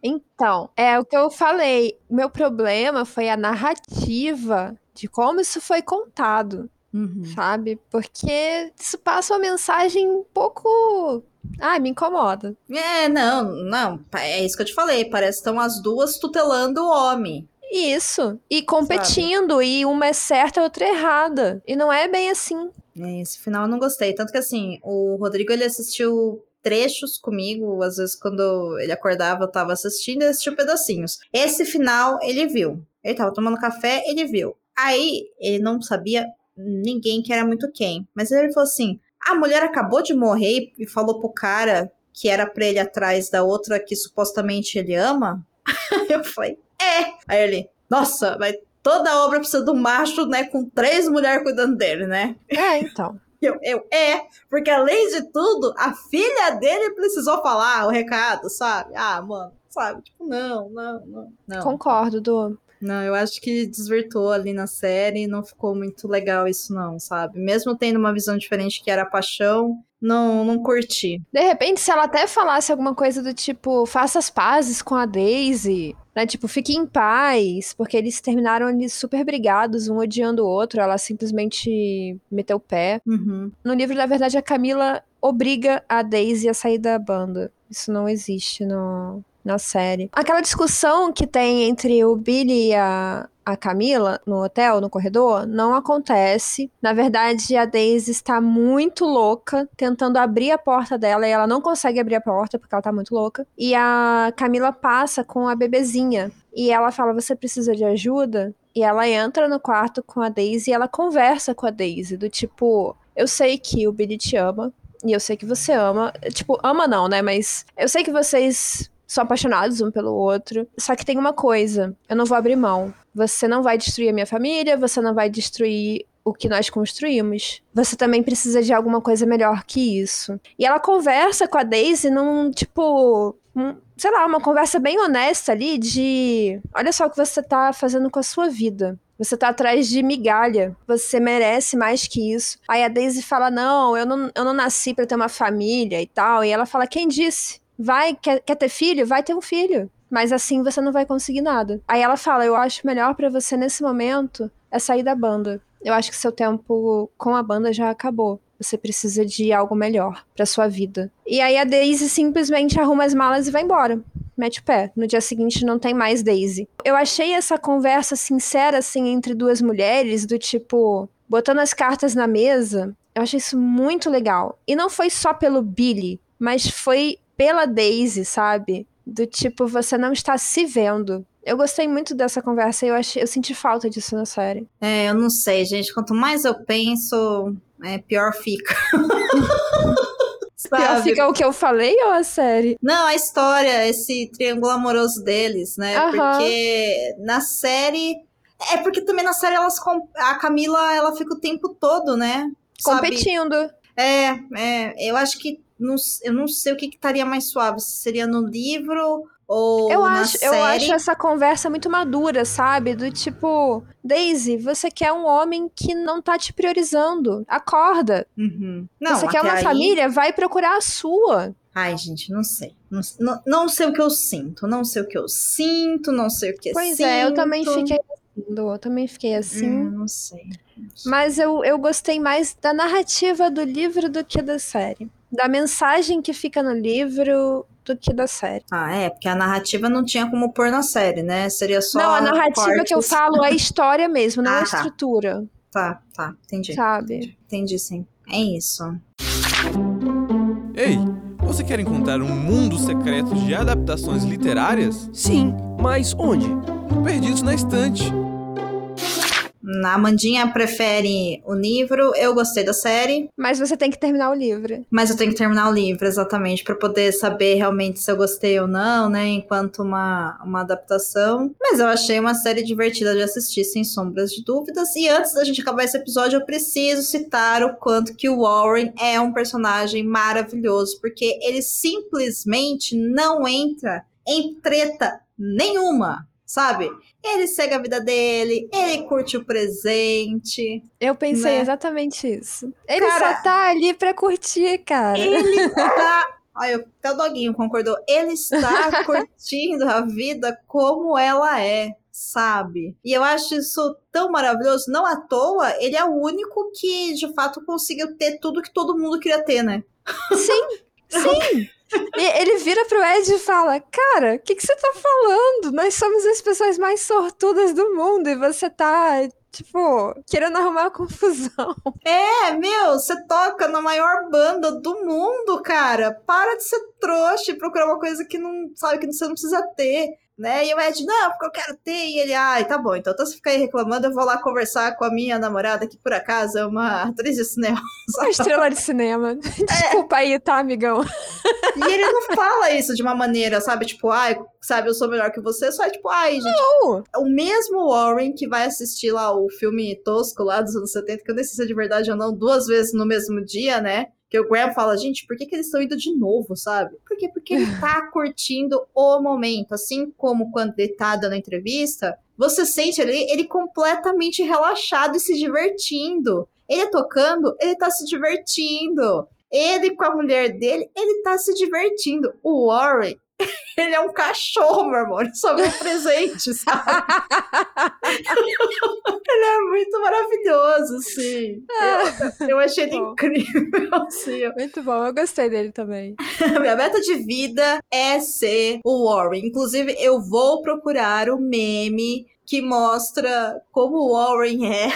então, é o que eu falei. Meu problema foi a narrativa de como isso foi contado. Uhum. Sabe? Porque isso passa uma mensagem um pouco. Ah, me incomoda. É, não, não. É isso que eu te falei. Parece que estão as duas tutelando o homem. Isso. E competindo. Sabe? E uma é certa e outra é errada. E não é bem assim. É, esse final eu não gostei. Tanto que assim, o Rodrigo ele assistiu trechos comigo. Às vezes, quando ele acordava, eu tava assistindo e assistiu pedacinhos. Esse final ele viu. Ele tava tomando café, ele viu. Aí ele não sabia ninguém que era muito quem. Mas ele falou assim: a mulher acabou de morrer e falou pro cara que era pra ele atrás da outra que supostamente ele ama. eu falei, é. Aí ele, nossa, mas toda obra precisa um macho, né, com três mulheres cuidando dele, né? É, então. Eu, eu, é, porque além de tudo, a filha dele precisou falar o recado, sabe? Ah, mano, sabe? Tipo, não, não, não. não. Concordo, do não, eu acho que desvirtuou ali na série, não ficou muito legal isso não, sabe? Mesmo tendo uma visão diferente que era paixão, não, não curti. De repente, se ela até falasse alguma coisa do tipo, faça as pazes com a Daisy, né? Tipo, fique em paz, porque eles terminaram ali super brigados, um odiando o outro, ela simplesmente meteu o pé. Uhum. No livro, na verdade, a Camila obriga a Daisy a sair da banda. Isso não existe no, na série. Aquela discussão que tem entre o Billy e a, a Camila no hotel, no corredor, não acontece. Na verdade, a Daisy está muito louca, tentando abrir a porta dela e ela não consegue abrir a porta porque ela tá muito louca. E a Camila passa com a bebezinha e ela fala: Você precisa de ajuda? E ela entra no quarto com a Daisy e ela conversa com a Daisy, do tipo: Eu sei que o Billy te ama. E eu sei que você ama. Tipo, ama não, né? Mas eu sei que vocês são apaixonados um pelo outro. Só que tem uma coisa: eu não vou abrir mão. Você não vai destruir a minha família, você não vai destruir o que nós construímos. Você também precisa de alguma coisa melhor que isso. E ela conversa com a Daisy num tipo. Um, sei lá, uma conversa bem honesta ali de. Olha só o que você tá fazendo com a sua vida. Você tá atrás de migalha. Você merece mais que isso. Aí a Daisy fala: Não, eu não, eu não nasci para ter uma família e tal. E ela fala: Quem disse? Vai, quer, quer ter filho? Vai ter um filho. Mas assim você não vai conseguir nada. Aí ela fala: Eu acho melhor para você nesse momento é sair da banda. Eu acho que seu tempo com a banda já acabou. Você precisa de algo melhor para sua vida. E aí a Daisy simplesmente arruma as malas e vai embora. Mete o pé. No dia seguinte não tem mais Daisy. Eu achei essa conversa sincera assim entre duas mulheres do tipo botando as cartas na mesa. Eu achei isso muito legal. E não foi só pelo Billy, mas foi pela Daisy, sabe? Do tipo, você não está se vendo. Eu gostei muito dessa conversa e eu, achei, eu senti falta disso na série. É, eu não sei, gente. Quanto mais eu penso, é, pior fica. Pior fica o que eu falei ou a série? Não, a história, esse triângulo amoroso deles, né? Uhum. Porque na série. É porque também na série elas. A Camila, ela fica o tempo todo, né? Competindo. Sabe? É, é. Eu acho que não, eu não sei o que, que estaria mais suave, se seria no livro ou eu na acho, série. Eu acho essa conversa muito madura, sabe? Do tipo, Daisy, você quer um homem que não tá te priorizando. Acorda. Uhum. Não, você quer uma aí... família? Vai procurar a sua. Ai, gente, não sei. Não, não, sei o que eu sinto. Não sei o que eu sinto, não sei o que Pois sinto. é, eu também fiquei Eu também fiquei assim. Hum, não sei. Mas eu, eu gostei mais da narrativa do livro do que da série. Da mensagem que fica no livro do que da série. Ah, é, porque a narrativa não tinha como pôr na série, né? Seria só. não, a narrativa que eu falo é a história mesmo, não Ah, a tá. estrutura, Tá, tá, entendi. sabe? Entendi sim. É isso. Ei, você quer encontrar um mundo secreto de adaptações literárias? Sim, mas onde? Perdidos na Estante. A Amandinha prefere o livro, eu gostei da série, Mas você tem que terminar o livro. mas eu tenho que terminar o livro, exatamente, pra poder saber realmente se eu gostei ou não, né? Enquanto uma, uma adaptação. Mas eu achei uma série divertida de assistir, sem sombras de dúvidas. E antes da gente acabar esse episódio, eu preciso citar o quanto que o Warren é um personagem maravilhoso, porque ele simplesmente não entra em treta nenhuma, sabe? Ele segue a vida dele, ele curte o presente, Eu pensei Né? exatamente isso. Ele Cara, só tá ali pra curtir, cara. Ele tá. Olha, até o doguinho concordou. Ele está curtindo a vida como ela é, sabe? E eu acho isso tão maravilhoso. Não à toa, ele é o único que de fato conseguiu ter tudo que todo mundo queria ter, né? Sim, sim. E ele vira pro Ed e fala: Cara, o que, que você tá falando? Nós somos as pessoas mais sortudas do mundo e você tá, tipo, querendo arrumar confusão. É, meu, você toca na maior banda do mundo, cara. Para de ser trouxa e procurar uma coisa que não sabe que você não precisa ter. Né? E o Ed, não, porque eu quero ter. E ele, ai, tá bom, então, então você fica aí reclamando, eu vou lá conversar com a minha namorada, que por acaso é uma atriz de cinema. Uma estrela de cinema. Desculpa aí, tá, amigão? E ele não fala isso de uma maneira, sabe? Tipo, ai, sabe, eu sou melhor que você. Só é tipo, ai, gente. Não. O mesmo Warren que vai assistir lá o filme tosco lá dos anos 70, que eu nem sei se é de verdade ou não, duas vezes no mesmo dia, né? Que o Graham fala, gente, por que, que eles estão indo de novo, sabe? Por quê? Porque ele tá curtindo o momento. Assim como quando ele tá dando entrevista, você sente ele, ele completamente relaxado e se divertindo. Ele tocando, ele tá se divertindo. Ele com a mulher dele, ele tá se divertindo. O Warren, ele é um cachorro, meu amor. Ele só vê presente, sabe? ele é muito maravilhoso, assim. Eu, eu achei ele Bom. incrível, assim. Muito bom, eu gostei dele também. Minha meta de vida é ser o Warren. Inclusive, eu vou procurar o meme que mostra como o Warren é.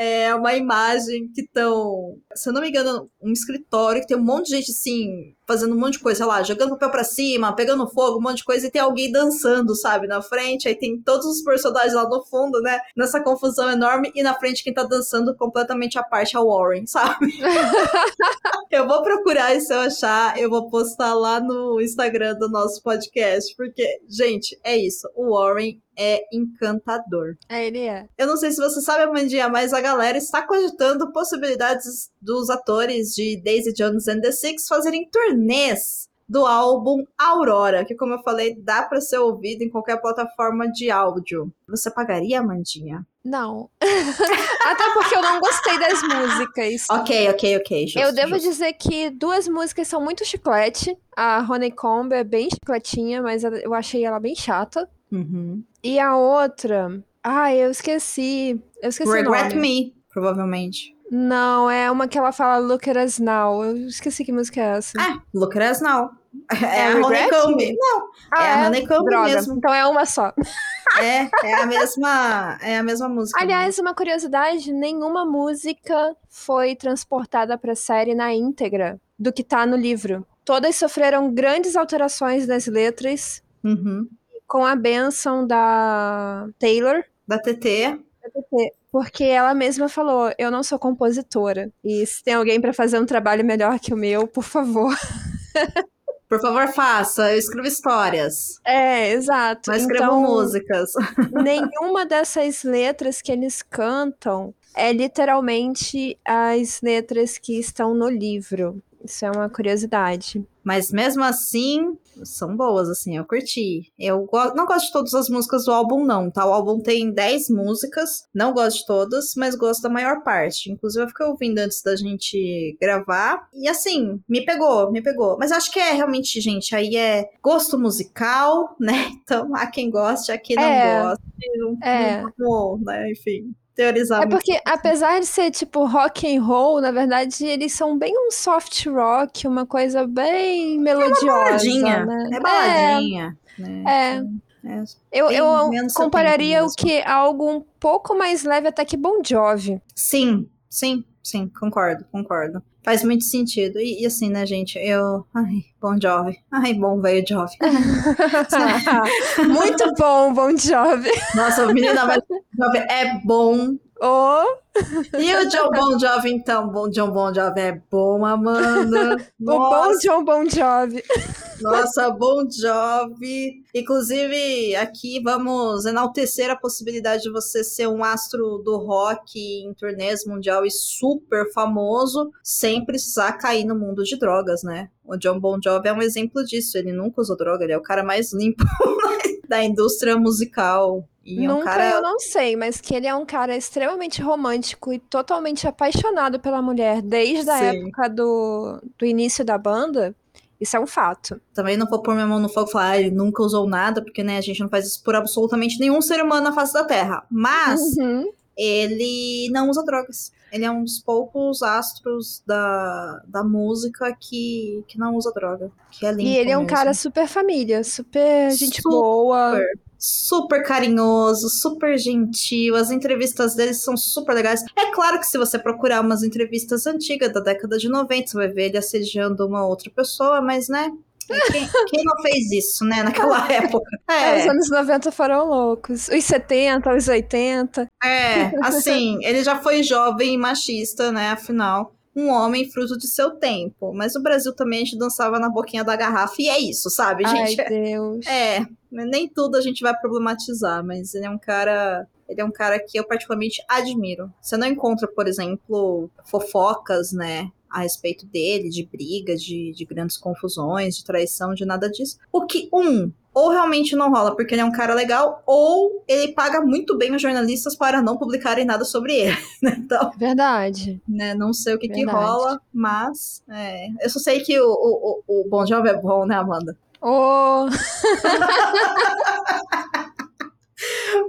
É uma imagem que estão, se eu não me engano, um escritório que tem um monte de gente assim, fazendo um monte de coisa, sei lá, jogando papel pra cima, pegando fogo, um monte de coisa, e tem alguém dançando, sabe, na frente. Aí tem todos os personagens lá no fundo, né? Nessa confusão enorme, e na frente quem tá dançando completamente à parte é o Warren, sabe? Eu vou procurar e se eu achar, eu vou postar lá no Instagram do nosso podcast, porque, gente, é isso. O Warren é encantador. É, ele é. Eu não sei se você sabe, Amandinha, mas a galera está cogitando possibilidades dos atores de Daisy Jones and the Six fazerem turnês do álbum Aurora, que, como eu falei, dá para ser ouvido em qualquer plataforma de áudio. Você pagaria, Amandinha? Não. Até porque eu não gostei das músicas. Ok, ok, ok. Justo, eu devo justo. dizer que duas músicas são muito chiclete. A Honeycomb é bem chicletinha, mas eu achei ela bem chata. Uhum. E a outra. Ai, eu esqueci. Eu esqueci Regret. Me, provavelmente. Não, é uma que ela fala Look at us now. Eu esqueci que música é essa. Ah, Look at us now. É, É a? Honeycomb. Não, Ah, é a Honeycomb Droga. mesmo. Então é uma só. É, é a mesma, é a mesma música. Aliás, uma curiosidade: nenhuma música foi transportada pra série na íntegra do que tá no livro. Todas sofreram grandes alterações nas letras, Uhum. com a benção da Taylor, Da TT. Porque ela mesma falou: Eu não sou compositora. E se tem alguém pra fazer um trabalho melhor que o meu, por favor. Por favor, faça. Eu escrevo histórias. É, exato. Mas escrevo então, músicas. nenhuma dessas letras que eles cantam é literalmente as letras que estão no livro. Isso é uma curiosidade. Mas mesmo assim, são boas, assim, eu curti. Eu go- não gosto de todas as músicas do álbum, não, tá? O álbum tem 10 músicas, não gosto de todas, mas gosto da maior parte. Inclusive, eu fiquei ouvindo antes da gente gravar. E assim, me pegou, me pegou. Mas acho que é realmente, gente, aí é gosto musical, né? Então, há quem goste, há quem não É. gosta. não, É. não né, enfim, teorizar É porque, apesar de ser tipo rock and roll, na verdade, eles são bem um soft rock, uma coisa bem melodiosa. baladinha, né? é baladinha, né? É. É, Eu, eu compararia o que algo um pouco mais leve até que Bon Jovi. Sim, sim, sim, concordo, concordo. Faz muito sentido. E, e assim, né, gente, eu. Ai, bom Jovem. Ai, bom velho Jovem. Muito bom, Bon Jovi. Nossa, o menino jovem é bom. Oh, E o John Bon Jovi, então? Bom, John Bon Jovi é bom, Amanda. o bom John Bon Jovi. nossa, Bon Jovi. Inclusive, aqui vamos enaltecer a possibilidade de você ser um astro do rock em turnês mundial e super famoso, sem precisar cair no mundo de drogas, né? O John Bon Jovi é um exemplo disso. Ele nunca usou droga, ele é o cara mais limpo da indústria musical. E é um Nunca cara eu não sei, mas que ele é um cara extremamente romântico e totalmente apaixonado pela mulher desde a Sim. época do, do início da banda. Isso é um fato. Também não vou pôr minha mão no fogo e falar, ah, ele nunca usou nada, porque né, a gente não faz isso por absolutamente nenhum ser humano na face da Terra. Mas Uhum. ele não usa drogas. Ele é um dos poucos astros da, da música que, que não usa droga. Que é limpo E ele é um mesmo. cara super família, super gente Super. boa. Super carinhoso, super gentil. As entrevistas dele são super legais. É claro que se você procurar umas entrevistas antigas da década de 90, você vai ver ele assediando uma outra pessoa, mas né? Quem, quem não fez isso, né, naquela época? É, É, os anos 90 foram loucos. Os 70, os 80. é, assim, ele já foi jovem e machista, né? Afinal, um homem fruto de seu tempo. Mas o Brasil também a gente dançava na boquinha da garrafa, e é isso, sabe, Ai, gente? Deus. É, nem tudo a gente vai problematizar, mas ele é um cara. Ele é um cara que eu particularmente admiro. Você não encontra, por exemplo, fofocas, né? A respeito dele, de briga, de, de grandes confusões, de traição, de nada disso. O que, um, ou realmente não rola porque ele é um cara legal, ou ele paga muito bem os jornalistas para não publicarem nada sobre ele. né? Então, Verdade. né, não sei o que, que rola, mas é, eu só sei que o, o, o, o Bon Jovi é bom, né, Amanda? Oh,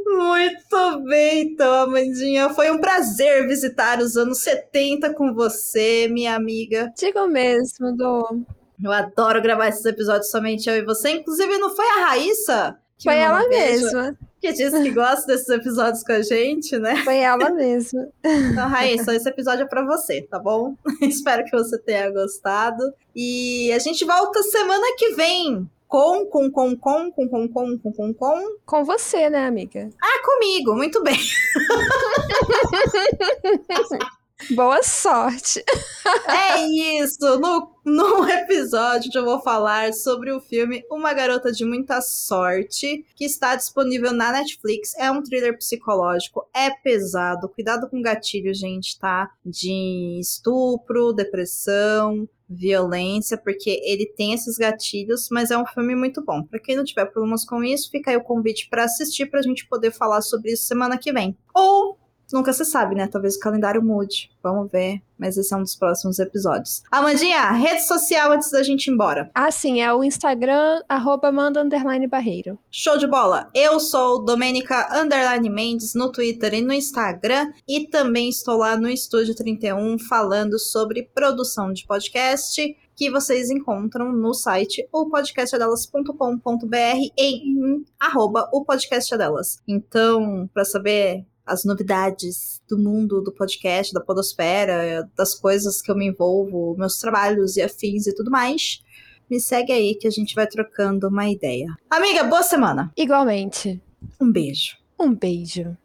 Muito bem, então, Amandinha. Foi um prazer visitar os anos 70 com você, minha amiga. digo mesmo, do. Eu adoro gravar esses episódios somente eu e você. Inclusive, não foi a Raíssa? Foi ela mesma. Que disse que gosta desses episódios com a gente, né? Foi ela mesma. Então, Raíssa, esse episódio é pra você, tá bom? Espero que você tenha gostado. E a gente volta semana que vem. Com, com, com, com, com, com, com, com, com, com. Com você, né, amiga? Ah, comigo, muito bem. Boa sorte. É isso! No, no episódio eu vou falar sobre o filme Uma Garota de Muita Sorte, que está disponível na Netflix. É um thriller psicológico, é pesado. Cuidado com gatilho, gente, tá? De estupro, depressão, violência, porque ele tem esses gatilhos, mas é um filme muito bom. Pra quem não tiver problemas com isso, fica aí o convite pra assistir pra gente poder falar sobre isso semana que vem. Ou Nunca se sabe, né? Talvez o calendário mude. Vamos ver. Mas esse é um dos próximos episódios. Amandinha, rede social antes da gente ir embora. Ah, sim, é o Instagram, arroba manda underline barreiro. Show de bola! Eu sou Domênica Underline Mendes no Twitter e no Instagram. E também estou lá no Estúdio 31 falando sobre produção de podcast. Que vocês encontram no site opodcastadelas.com.br e em arroba o podcast delas. Então, para saber as novidades do mundo do podcast, da podosfera, das coisas que eu me envolvo, meus trabalhos e afins e tudo mais, me segue aí que a gente vai trocando uma ideia. Amiga, boa semana. Igualmente. Um beijo. Um beijo.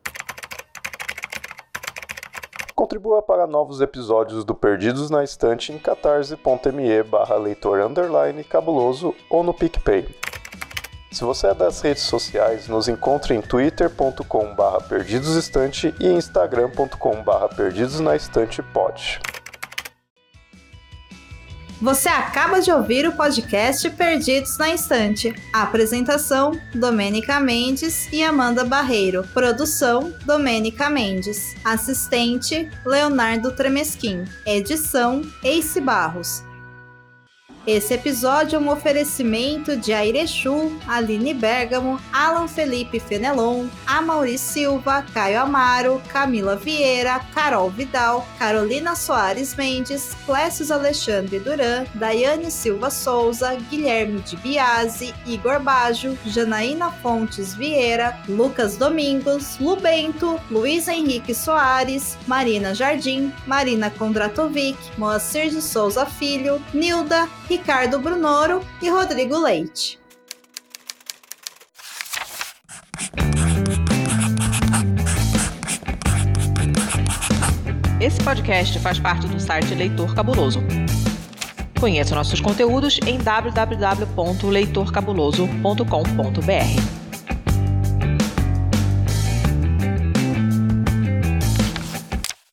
Contribua para novos episódios do Perdidos na Estante em catarse.me barra leitor underline cabuloso ou no PicPay. Se você é das redes sociais, nos encontre em twitter.com barra perdidosestante e instagram.com barra perdidosnaestantepod. Você acaba de ouvir o podcast Perdidos na Estante. Apresentação: Domênica Mendes e Amanda Barreiro. Produção: Domênica Mendes. Assistente: Leonardo Tremesquim. Edição: Ace Barros. Esse episódio é um oferecimento de Airechu, Aline Bergamo, Alan Felipe Fenelon, Amaury Silva, Caio Amaro, Camila Vieira, Carol Vidal, Carolina Soares Mendes, Clécius Alexandre Duran, Daiane Silva Souza, Guilherme de Biase, Igor Bajo, Janaína Fontes Vieira, Lucas Domingos, Lubento, Luiz Henrique Soares, Marina Jardim, Marina Kondratovic, Moacir de Souza Filho, Nilda, Ricardo Brunoro e Rodrigo Leite. Esse podcast faz parte do site Leitor Cabuloso. Conheça nossos conteúdos em www.leitorcabuloso.com.br.